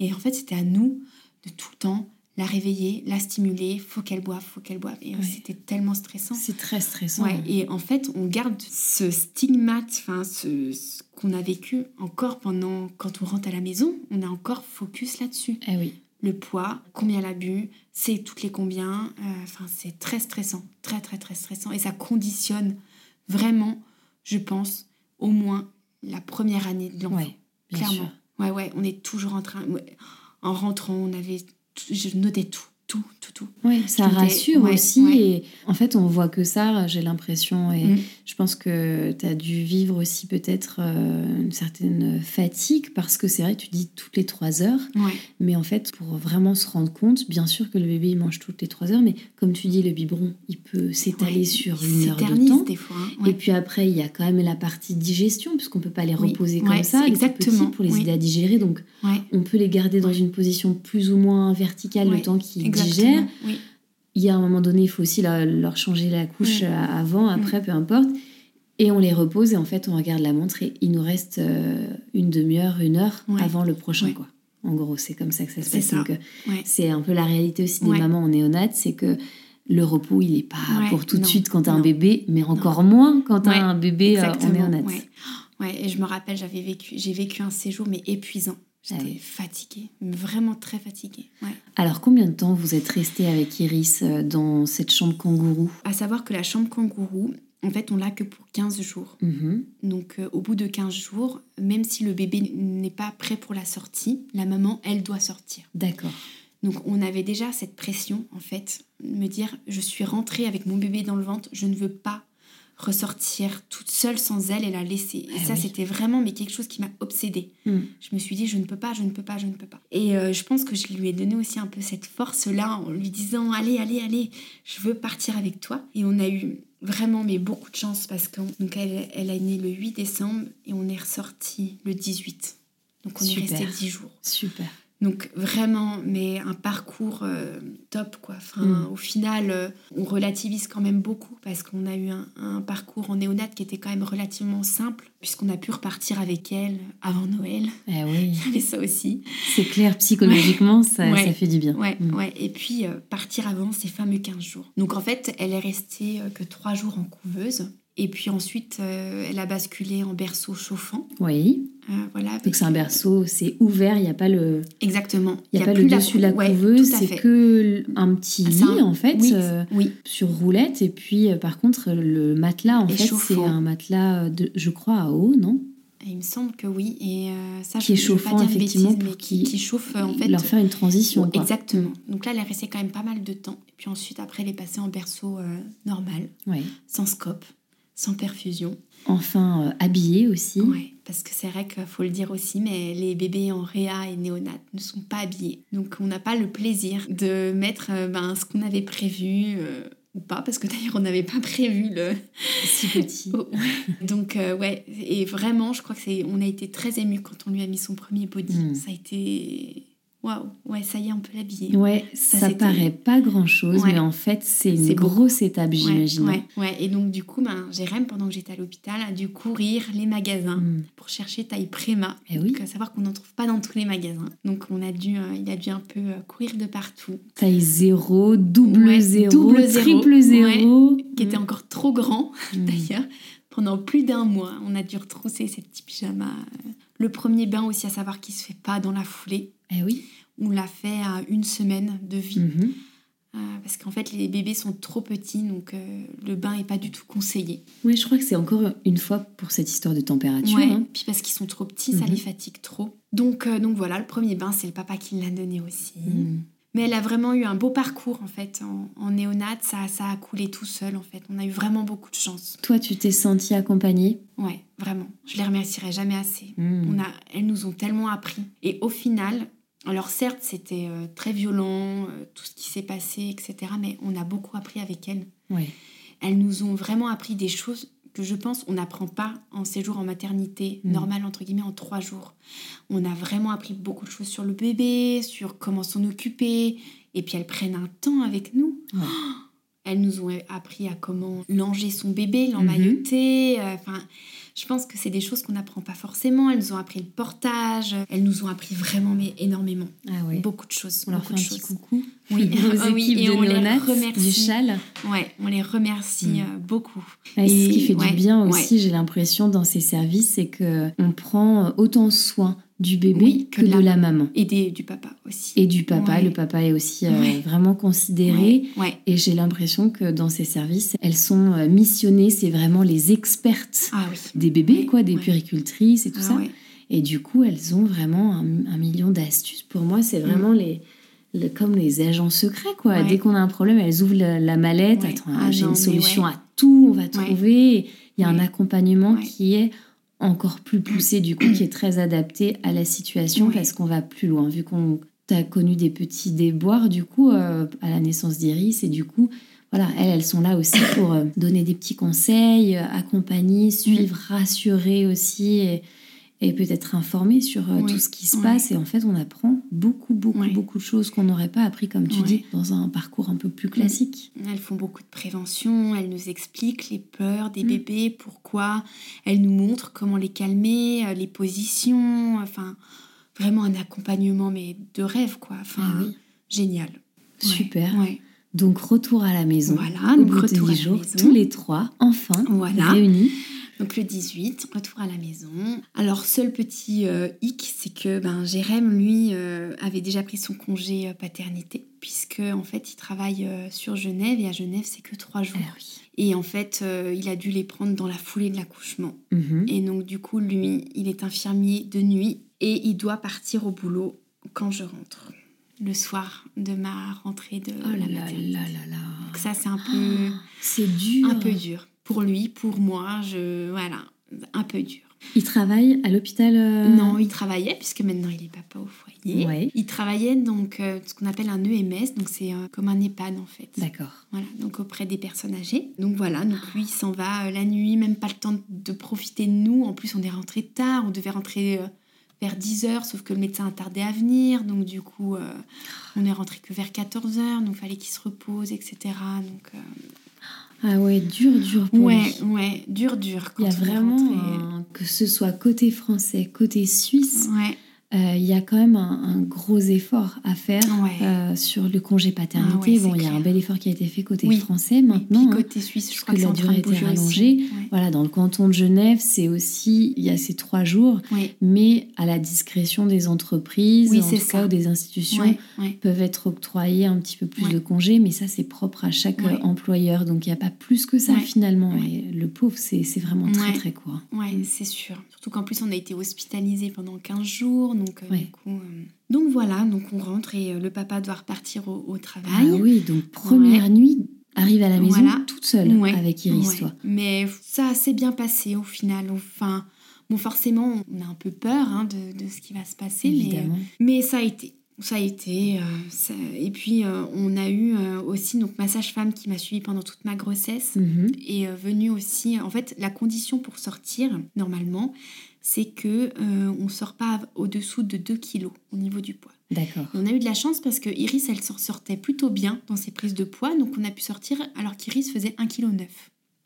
Et en fait, c'était à nous de tout le temps la réveiller, la stimuler, faut qu'elle boive, faut qu'elle boive. Et Ouais. c'était tellement stressant. C'est très stressant. Ouais, et en fait, on garde ce stigmate, enfin, ce, ce qu'on a vécu encore pendant quand on rentre à la maison, on a encore focus là-dessus. Eh oui. le poids, combien elle a bu, c'est toutes les combien. Euh, enfin, c'est très stressant, très très très stressant. Et ça conditionne vraiment, je pense, au moins la première année de l'enfant. Ouais, Clairement. sûr. Ouais, ouais, on est toujours en train. En rentrant, on avait. Je notais tout, tout, tout, tout. Oui, ça rassure aussi. ouais. Et en fait, on voit que ça, j'ai l'impression. Et Mm. je pense que tu as dû vivre aussi peut-être euh, une certaine fatigue parce que c'est vrai, tu dis toutes les trois heures. Ouais, Mais en fait, pour vraiment se rendre compte, bien sûr que le bébé il mange toutes les trois heures, mais comme tu dis, le biberon, il peut s'étaler sur une heure de temps. des fois. hein, Et puis après, il y a quand même la partie digestion, puisqu'on peut pas les Oui, reposer comme ça, exactement, petits, pour les oui. aider à digérer. Donc, on peut les garder dans une position plus ou moins verticale le temps qu'ils. Digèrent. Oui, Il y a un moment donné, il faut aussi leur changer la couche Mm. euh, avant, après, peu importe. Et on les repose et en fait, on regarde la montre et il nous reste euh, une demi-heure, une heure avant le prochain. Quoi. En gros, c'est comme ça que ça se passe. euh, c'est un peu la réalité aussi des mamans en néonat, c'est que le repos, il n'est pas Ouais, pour tout de suite quand tu as un bébé, mais encore moins quand tu as Ouais, un bébé en néonat. Ouais. ouais, et je me rappelle, j'avais vécu, j'ai vécu un séjour, mais épuisant. J'étais Ah oui. fatiguée, vraiment très fatiguée. Ouais. Alors, combien de temps vous êtes resté avec Iris euh, dans cette chambre kangourou? À savoir que la chambre kangourou, en fait, on l'a que pour 15 jours. Mhm. Donc, euh, au bout de 15 jours, même si le bébé n'est pas prêt pour la sortie, la maman, elle doit sortir. D'accord. Donc, on avait déjà cette pression, en fait, de me dire, je suis rentrée avec mon bébé dans le ventre, je ne veux pas ressortir toute seule sans elle et la laisser. Et Ah ça, oui. c'était vraiment mais quelque chose qui m'a obsédée. Mm. Je me suis dit, je ne peux pas, je ne peux pas, je ne peux pas. Et euh, je pense que je lui ai donné aussi un peu cette force-là en lui disant, allez, allez, allez, je veux partir avec toi. Et on a eu vraiment mais beaucoup de chance parce qu'elle elle a né le 8 décembre et on est ressorti le 18. Donc on Super. est resté 10 jours. Super. Donc vraiment, mais un parcours euh, top quoi. Enfin, Mm. au final, euh, on relativise quand même beaucoup parce qu'on a eu un, un parcours en néonat qui était quand même relativement simple puisqu'on a pu repartir avec elle avant Noël. Eh oui, Il y avait ça aussi. c'est clair, psychologiquement, ça, Ouais. ça fait du bien. Ouais, Mm. ouais. Et puis euh, partir avant ces fameux 15 jours. Donc en fait, elle est restée que 3 jours en couveuse. Et puis ensuite, euh, elle a basculé en berceau chauffant. Oui, Euh, voilà. donc c'est un berceau, c'est ouvert, il n'y a pas le, Exactement. il y a pas plus le la dessus de la cou- ouais, couveuse, c'est que un petit Ah, lit un- en fait. Oui, euh, oui. sur roulette et puis par contre le matelas en Et fait chauffant. c'est un matelas de je crois à eau non? Il me semble que oui. Et euh, ça, Qui je est veux pas chauffant, dire effectivement, bêtises, pour qui, qui chauffe en fait. leur faire une transition quoi. Exactement. Donc là, elle est restée quand même pas mal de temps. Et puis ensuite, après, elle est passée en berceau euh, normal, Ouais. sans scope, sans perfusion. enfin euh, habillée aussi Ouais, parce que c'est vrai qu'il faut le dire aussi, mais les bébés en réa et néonat ne sont pas habillés. Donc on n'a pas le plaisir de mettre euh, ben, ce qu'on avait prévu. euh, ou pas, parce que d'ailleurs on n'avait pas [laughs] prévu le, si petit [laughs] Oh, ouais. Donc euh, ouais, et vraiment, je crois que c'est, on a été très émus quand on lui a mis son premier body. Mm. Ça a été, waouh, ouais, ça y est, on peut l'habiller. ouais ça, c'était- paraît pas grand chose Ouais. mais en fait c'est une grosse étape Ouais, j'imagine ouais, ouais. Et donc du coup, ben, Jérém, pendant que j'étais à l'hôpital, a dû courir les magasins Mm. pour chercher taille Préma. Eh oui. Donc, à savoir qu'on n'en trouve pas dans tous les magasins. Donc on a dû, euh, il a dû un peu euh, courir de partout, taille zéro double Ouais, zéro double zéro, triple zéro qui était Mm. encore trop grand. [laughs] Mm. d'ailleurs. Pendant plus d'un mois, on a dû retrousser ces petits pyjamas. euh. Le premier bain aussi, à savoir qu'il se fait pas dans la foulée. eh oui On l'a fait à une semaine de vie. Mhm. Euh, parce qu'en fait, les bébés sont trop petits, donc euh, le bain n'est pas du tout conseillé. oui je crois que c'est encore une fois pour cette histoire de température Ouais, hein. Puis parce qu'ils sont trop petits, ça Mhm. les fatigue trop. Donc, euh, donc voilà, le premier bain, c'est le papa qui l'a donné aussi. Mm. Mais elle a vraiment eu un beau parcours en fait. En, en néonat, ça, ça a coulé tout seul en fait. On a eu vraiment beaucoup de chance. toi tu t'es sentie accompagnée? Ouais, vraiment. Je les remercierai jamais assez. Mm. On a, elles nous ont tellement appris. Et au final, alors certes, c'était euh, très violent, euh, tout ce qui s'est passé, etc. Mais on a beaucoup appris avec elles. ouais Elles nous ont vraiment appris des choses que je pense on n'apprend pas en séjour en maternité Mm. normal entre guillemets en trois jours. On a vraiment appris beaucoup de choses sur le bébé, sur comment s'en occuper. Et puis elles prennent un temps avec nous. Ouais. [gasps] Elles nous ont appris à comment langer son bébé, l'emmailloter. euh, Enfin, je pense que c'est des choses qu'on n'apprend pas forcément. Elles nous ont appris le portage. Elles nous ont appris vraiment mais énormément. ah ouais Beaucoup de choses. on leur fait un petit coucou Oui, [laughs] aux Ah oui, et on les remercie. du châle Ouais, on les remercie Mm. euh, beaucoup. Ouais, c'est ce qui Et- fait ouais, du bien ouais. aussi, j'ai l'impression, dans ces services, c'est que on prend autant soin du bébé que, de, la, maman. Et du papa aussi. Et du papa. Le papa est aussi euh, vraiment considéré. Et j'ai l'impression que dans ces services, elles sont euh, missionnées. C'est vraiment les expertes ah des bébés, quoi, des puricultrices et tout ah ça. Et du coup, elles ont vraiment un, million d'astuces. Pour moi, c'est vraiment mm. les, comme les agents secrets, quoi. Dès qu'on a un problème, elles ouvrent la, mallette. Attends, ah j'ai une solution à tout, on va trouver. Il y a un accompagnement qui est encore plus poussé du coup, qui est très adapté à la situation parce qu'on va plus loin. Vu qu'on a connu des petits déboires du coup euh, à la naissance d'Iris et du coup voilà, elles, elles sont là aussi pour euh, donner des petits conseils, euh, accompagner, suivre, rassurer aussi. Et, et peut-être informer sur euh, tout ce qui se passe. Et en fait, on apprend beaucoup, beaucoup, beaucoup de choses qu'on n'aurait pas appris, comme tu dis, dans un parcours un peu plus classique. Elles font beaucoup de prévention, elles nous expliquent les peurs des mm. bébés, pourquoi, elles nous montrent comment les calmer, euh, les positions, enfin, vraiment un accompagnement, mais de rêve, quoi. Enfin, ah génial. Super. Donc, retour à la maison. Voilà, donc retour à jours, tous les trois, enfin, voilà. réunis. Donc le 18, retour à la maison. Alors seul petit euh, hic, c'est que ben, Jérém, lui, euh, avait déjà pris son congé euh, paternité, puisque en fait, il travaille sur Genève, et à Genève, c'est que trois jours. Ah et en fait, il a dû les prendre dans la foulée de l'accouchement. Mhm. Et donc du coup, lui, il est infirmier de nuit, et il doit partir au boulot quand je rentre le soir de ma rentrée de oh là là là là Donc ça c'est un peu c'est dur un peu dur pour lui, pour moi, je voilà, un peu dur. Il travaille à l'hôpital euh, Non, il travaillait, puisque maintenant il est papa au foyer. Il travaillait donc euh, ce qu'on appelle un EMS, donc c'est euh, comme un EHPAD en fait. D'accord. Voilà, donc auprès des personnes âgées. Donc voilà, donc lui il s'en va la nuit, même pas le temps de profiter de nous. En plus, on est rentré tard, on devait rentrer vers 10h, sauf que le médecin a tardé à venir. Donc du coup, on est rentré que vers 14h, donc fallait qu'il se repose, etc. Donc ah ouais, dur, dur pour Ouais, ouais, dur, dur. Il y a vraiment, que ce soit côté français, côté suisse, ouais. Euh, il y a quand même un, gros effort à faire euh, sur le congé paternité. Ah bon, il y a un bel effort qui a été fait côté français maintenant. Et côté suisse, je crois que, la durée était rallongée. Voilà, dans le canton de Genève, c'est aussi il y a ces trois jours, mais à la discrétion des entreprises, en tout cas, des institutions peuvent être octroyés un petit peu plus de congés, mais ça c'est propre à chaque employeur, donc il n'y a pas plus que ça finalement. Et le pauvre, c'est vraiment très très quoi. Oui, c'est sûr. Surtout qu'en plus on a été hospitalisé pendant 15 jours. Donc, euh, euh, donc voilà, donc on rentre et euh, le papa doit repartir au, travail. Ah oui, donc première nuit, arrive à la maison toute seule avec Iris, toi. Mais ça s'est bien passé au final. Enfin, bon, forcément, on a un peu peur hein, de, ce qui va se passer, mais, mais ça a été ça a été. et puis, on a eu aussi donc, ma sage-femme qui m'a suivie pendant toute ma grossesse mhm. et venue aussi. En fait, la condition pour sortir, normalement, c'est que euh, on sort pas au-dessous de 2 kilos au niveau du poids. D'accord. On a eu de la chance parce que Iris, elle sortait plutôt bien dans ses prises de poids, donc on a pu sortir alors qu'Iris faisait 1,9 kg.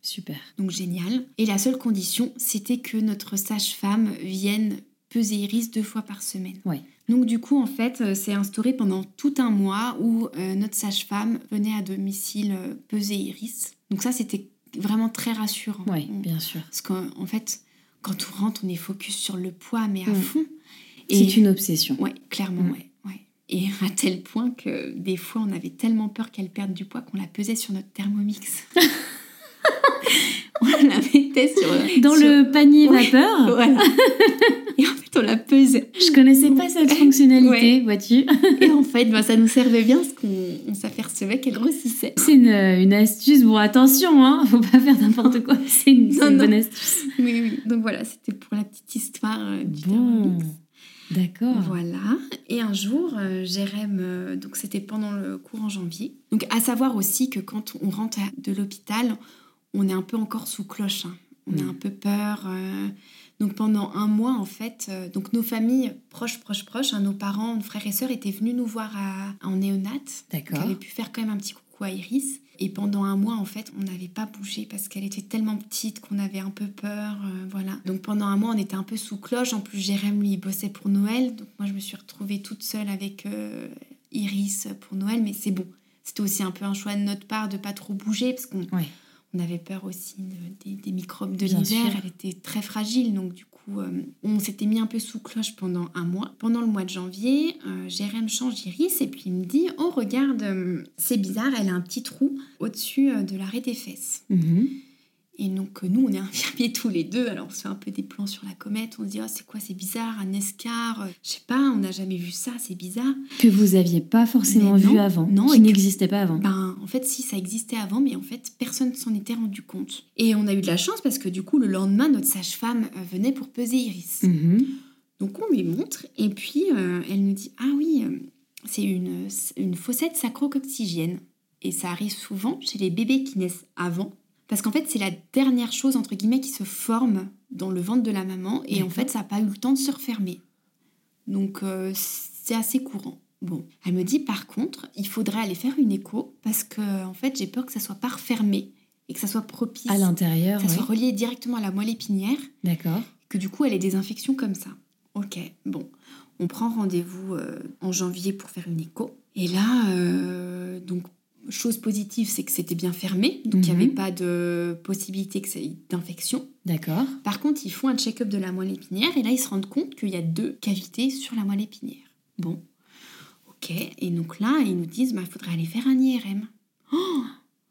Super. Donc génial. Et la seule condition, c'était que notre sage-femme vienne peser Iris deux fois par semaine. Ouais. Donc du coup, en fait, euh, c'est instauré pendant tout un mois où euh, notre sage-femme venait à domicile euh, peser Iris. Donc ça, c'était vraiment très rassurant. Oui, bien sûr. Parce qu'en fait, quand on rentre, on est focus sur le poids, mais à mm. fond. C'est une obsession. Oui, clairement, mm. ouais, Et [laughs] à tel point que des fois, on avait tellement peur qu'elle perde du poids qu'on la pesait sur notre thermomix. [laughs] [laughs] on la mettait sur... Dans le panier vapeur [laughs] Voilà. Et en fait, on la pesait. Je connaissais pas cette fonctionnalité, vois-tu. [laughs] Et en fait, bah, ça nous servait bien parce qu'on s'apercevait qu'elle grossissait. C'est une, une, astuce. Bon, attention, hein, faut pas faire n'importe quoi. C'est une, bonne astuce. Oui, oui. Donc voilà, c'était pour la petite histoire euh, du bon. D'accord. Voilà. Et un jour, euh, Jérém, euh, donc c'était pendant le courant janvier. Donc à savoir aussi que quand on rentre de l'hôpital, on est un peu encore sous cloche. Hein. On a mm. un peu peur. Euh, donc pendant un mois, en fait, euh, donc nos familles proches, proches, proches, hein, nos parents, nos frères et sœurs étaient venus nous voir en néonat. D'accord. On avait pu faire quand même un petit coucou à Iris. Et pendant un mois, en fait, on n'avait pas bougé parce qu'elle était tellement petite qu'on avait un peu peur. Euh, voilà. Donc pendant un mois, on était un peu sous cloche. En plus, Jérém, lui, il bossait pour Noël. Donc moi, je me suis retrouvée toute seule avec Iris pour Noël. Mais c'est bon. C'était aussi un peu un choix de notre part de pas trop bouger parce qu'on on avait peur aussi des, microbes de l'hiver. Elle était très fragile, donc du coup, euh, on s'était mis un peu sous cloche pendant un mois. Pendant le mois de janvier, euh, Jérém change d'iris et puis il me dit Oh, regarde, euh, c'est bizarre, elle a un petit trou au-dessus euh, de l'arrêt des fesses. Mhm. Et donc, euh, nous, on est [laughs] infirmiers tous les deux. Alors, on se fait un peu des plans sur la comète. On se dit Oh, c'est quoi, c'est bizarre, un escar euh, Je sais pas, on n'a jamais vu ça, c'est bizarre. Que vous aviez pas forcément non, vu avant. non, qui n'existait pas avant. Ben, en fait, si, ça existait avant, mais en fait, personne ne s'en était rendu compte. Et on a eu de la chance parce que du coup, le lendemain, notre sage-femme euh, venait pour peser Iris. Mhm. Donc on lui montre et puis euh, elle nous dit ah oui c'est une, une fossette sacro-coccygienne et ça arrive souvent chez les bébés qui naissent avant parce qu'en fait c'est la dernière chose entre guillemets qui se forme dans le ventre de la maman et en fait ça n'a pas eu le temps de se refermer donc euh, c'est assez courant bon elle me dit par contre il faudrait aller faire une écho parce que en fait j'ai peur que ça soit pas refermé et que ça soit propice À l'intérieur, que ça oui. soit relié directement à la moelle épinière D'accord. que du coup elle ait des infections comme ça. Ok, bon, on prend rendez-vous euh, en janvier pour faire une écho. Et là, euh, donc, chose positive, c'est que c'était bien fermé, donc il n'y Mhm. avait pas de possibilité d'infection. D'accord. Par contre, ils font un check-up de la moelle épinière et là, ils se rendent compte qu'il y a deux cavités sur la moelle épinière. Bon, ok, et donc là, ils nous disent, il faudrait aller faire un IRM. Oh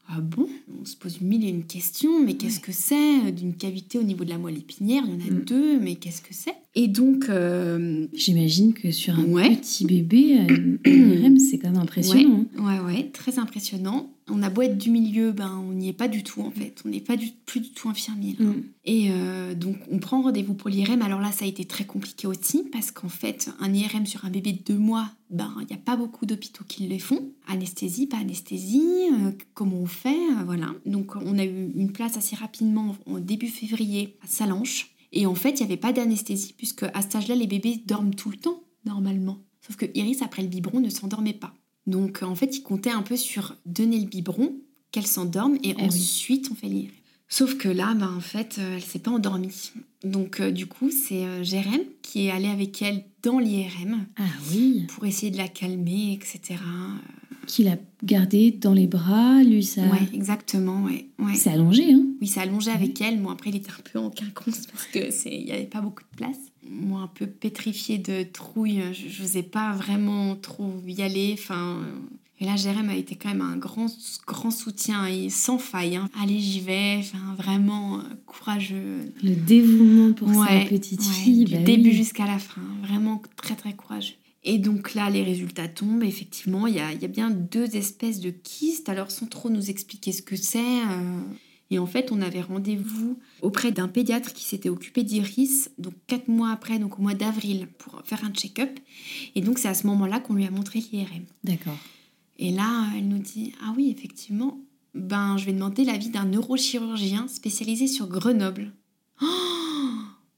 ah bon? On se pose mille et une questions, mais qu'est-ce que c'est d'une cavité au niveau de la moelle épinière? Il y en a Mm. deux, mais qu'est-ce que c'est? Et donc, euh, J'imagine que sur un Ouais. petit bébé, euh, [clears throat] c'est quand même impressionnant. hein. ouais, ouais, très impressionnant. On a beau être du milieu, ben on n'y est pas du tout en fait. On n'est pas du, plus du tout infirmier. là. Mm. Et euh, donc, on prend rendez-vous pour l'IRM. Alors là, ça a été très compliqué aussi parce qu'en fait, un IRM sur un bébé de deux mois, ben, il n'y a pas beaucoup d'hôpitaux qui le font. Anesthésie, pas anesthésie, euh, comment on fait, euh, voilà. Donc, on a eu une place assez rapidement en début février à Salanches. Et en fait, il n'y avait pas d'anesthésie puisque à cet âge-là, les bébés dorment tout le temps, normalement. Sauf que Iris, après le biberon, ne s'endormait pas. Donc, euh, en fait, il comptait un peu sur donner le biberon, qu'elle s'endorme, et Eh oui. ensuite, on fait l'IRM. Sauf que là, ben, en fait, euh, elle s'est pas endormie. Donc, euh, du coup, c'est euh, Jérém qui est allé avec elle dans l'IRM Ah oui. pour essayer de la calmer, etc. Qui l'a gardé dans les bras, lui, ça. Ouais, exactement, ouais. ouais. C'est allongé, hein Oui, ça allongé avec elle. Moi, après, il était un peu en quinconce parce que c'est, il n'y avait pas beaucoup de place. Moi, un peu pétrifiée de trouille, je n'osais pas vraiment trop y aller. Enfin, euh, et là, Jérém a été quand même un grand, grand soutien et sans faille. hein. Allez, j'y vais. Enfin, vraiment euh, courageux. Le dévouement pour Ouais, sa petite ouais, fille. du bah début oui. jusqu'à la fin. Vraiment très, très courageux. Et donc là, les résultats tombent. Effectivement, il y a, y a bien deux espèces de kystes. Alors, sans trop nous expliquer ce que c'est. euh, Et en fait, on avait rendez-vous auprès d'un pédiatre qui s'était occupé d'Iris, donc quatre mois après, donc au mois d'avril, pour faire un check-up. Et donc, c'est à ce moment-là qu'on lui a montré l'IRM. D'accord. Et là, elle nous dit Ah oui, effectivement, ben, je vais demander l'avis d'un neurochirurgien spécialisé sur Grenoble. [gasps]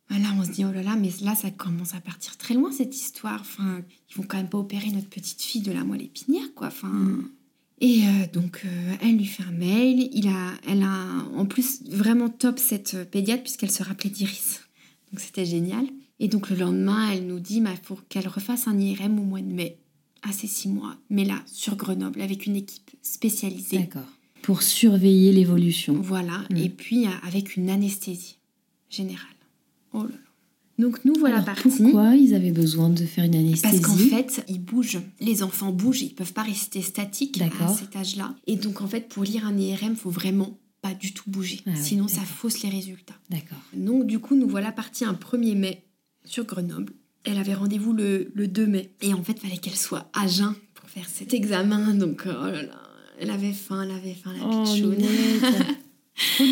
Oh Ben là, on se dit Oh là là, mais là, ça commence à partir très loin cette histoire. Enfin, ils vont quand même pas opérer notre petite fille de la moelle épinière, quoi. Enfin. Mm. Et euh, donc, euh, elle lui fait un mail. Il a, elle a en plus vraiment top cette euh, pédiatre puisqu'elle se rappelait d'Iris. Donc, c'était génial. Et donc, le lendemain, elle nous dit il faut qu'elle refasse un IRM au mois de mai, à ses six mois. Mais là, sur Grenoble, avec une équipe spécialisée. D'accord. Pour surveiller l'évolution. Voilà. Mm. Et puis, avec une anesthésie générale. Oh là là. Donc, nous voilà Alors, partis. pourquoi ils avaient besoin de faire une anesthésie Parce qu'en fait, ils bougent. Les enfants bougent, ils peuvent pas rester statiques à cet âge-là. Et donc, en fait, pour lire un IRM, faut vraiment pas du tout bouger. Ah oui, Sinon, ça fausse les résultats. D'accord. Donc, du coup, nous voilà partis un 1er mai sur Grenoble. Elle avait rendez-vous le, le 2 mai. Et en fait, fallait qu'elle soit à jeun pour faire cet examen. Donc, oh là là, elle avait faim, elle avait faim, la Oh. [laughs] Trop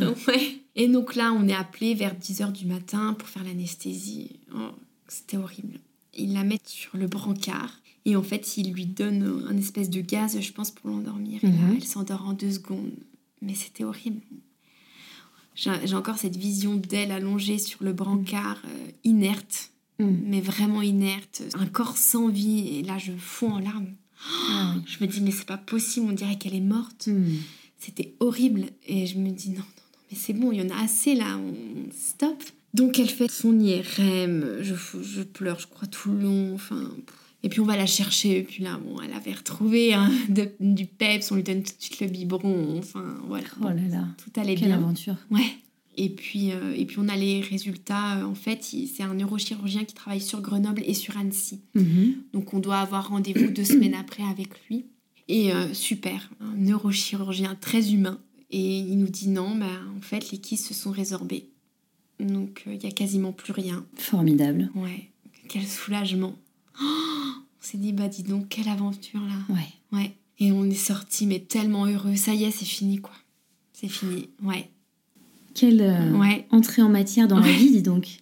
dur. Ouais. Et donc là, on est appelé vers 10h du matin pour faire l'anesthésie. Oh, c'était horrible. Ils la mettent sur le brancard. Et en fait, ils lui donnent un espèce de gaz, je pense, pour l'endormir. Et là, Mhm. elle s'endort en deux secondes. Mais c'était horrible. J'ai encore cette vision d'elle allongée sur le brancard, euh, inerte, Mm. mais vraiment inerte. Un corps sans vie. Et là, je fonds en larmes. Ah. Je me dis, mais c'est pas possible, on dirait qu'elle est morte. Mm. C'était horrible. Et je me dis, non, non, mais c'est bon, il y en a assez là, on stop. Donc elle fait son IRM, je, je pleure, je crois, tout le long. Enfin, et puis on va la chercher. Et puis là, bon, elle avait retrouvé hein, de- du peps, on lui donne tout de suite le biberon. Enfin, voilà. Oh là là. Tout allait Quelle bien. aventure. Ouais. Et puis, euh, et puis on a les résultats. euh, en fait, c'est un neurochirurgien qui travaille sur Grenoble et sur Annecy. Mhm. Donc on doit avoir rendez-vous deux semaines après avec lui. Et euh, super, un neurochirurgien très humain. Et il nous dit non, bah, en fait les kystes se sont résorbés. Donc euh, il y a quasiment plus rien. Formidable. Ouais, quel soulagement. Oh, on s'est dit bah dis donc quelle aventure là. Ouais. Ouais. Et on est sorti mais tellement heureux. Ça y est, c'est fini quoi. C'est fini. Ouais. Quelle euh, Ouais. entrée en matière dans la vie, dis donc.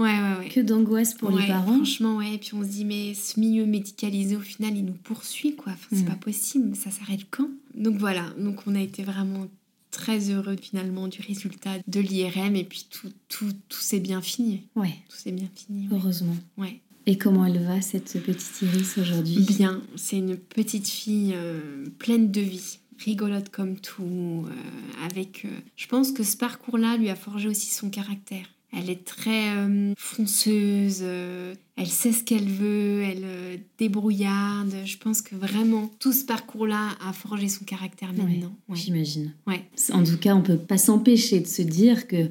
Ouais, ouais, ouais. Que d'angoisse pour les parents. Franchement, ouais. Et puis on se dit, mais ce milieu médicalisé, au final, il nous poursuit, quoi. Enfin, c'est Mm. pas possible. Ça s'arrête quand? Donc voilà. Donc on a été vraiment très heureux finalement du résultat de l'IRM. Et puis tout, tout, tout s'est bien fini. Ouais, Tout s'est bien fini. Heureusement. Ouais. Et comment elle va, cette petite Iris, aujourd'hui? Bien. C'est une petite fille euh, pleine de vie. Rigolote comme tout. euh, avec. euh, je pense que ce parcours-là lui a forgé aussi son caractère. Elle est très euh, fonceuse, euh, elle sait ce qu'elle veut, elle euh, débrouillarde. Je pense que vraiment tout ce parcours-là a forgé son caractère maintenant. Ouais. J'imagine. Ouais. En tout cas, on peut pas s'empêcher de se dire que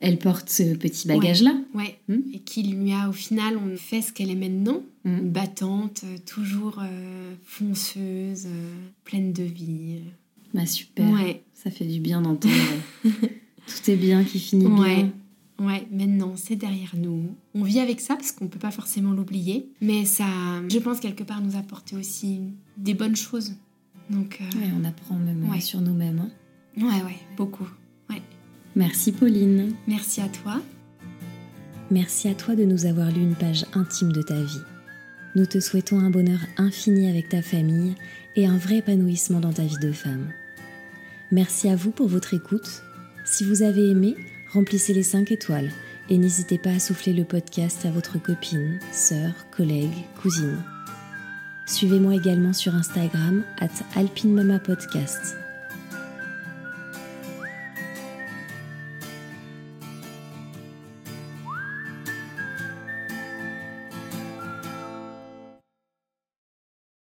elle porte ce petit bagage-là. Ouais. Hmm. Et qui lui a au final on fait ce qu'elle est maintenant. Hmm. Battante, toujours fonceuse, pleine de vie. Bah super. Ça fait du bien d'entendre. [laughs] Tout est bien qui finit bien. Ouais, maintenant c'est derrière nous. On vit avec ça parce qu'on peut pas forcément l'oublier. Mais ça, je pense, quelque part nous apporter aussi des bonnes choses. Donc, euh, Ouais, on apprend même euh, Ouais. sur nous-mêmes. hein. ouais, ouais, beaucoup. Merci Pauline. Merci à toi. Merci à toi de nous avoir lu une page intime de ta vie. Nous te souhaitons un bonheur infini avec ta famille et un vrai épanouissement dans ta vie de femme. Merci à vous pour votre écoute. Si vous avez aimé, remplissez les 5 étoiles et n'hésitez pas à souffler le podcast à votre copine, sœur, collègue, cousine. Suivez-moi également sur Instagram at alpinemamapodcast.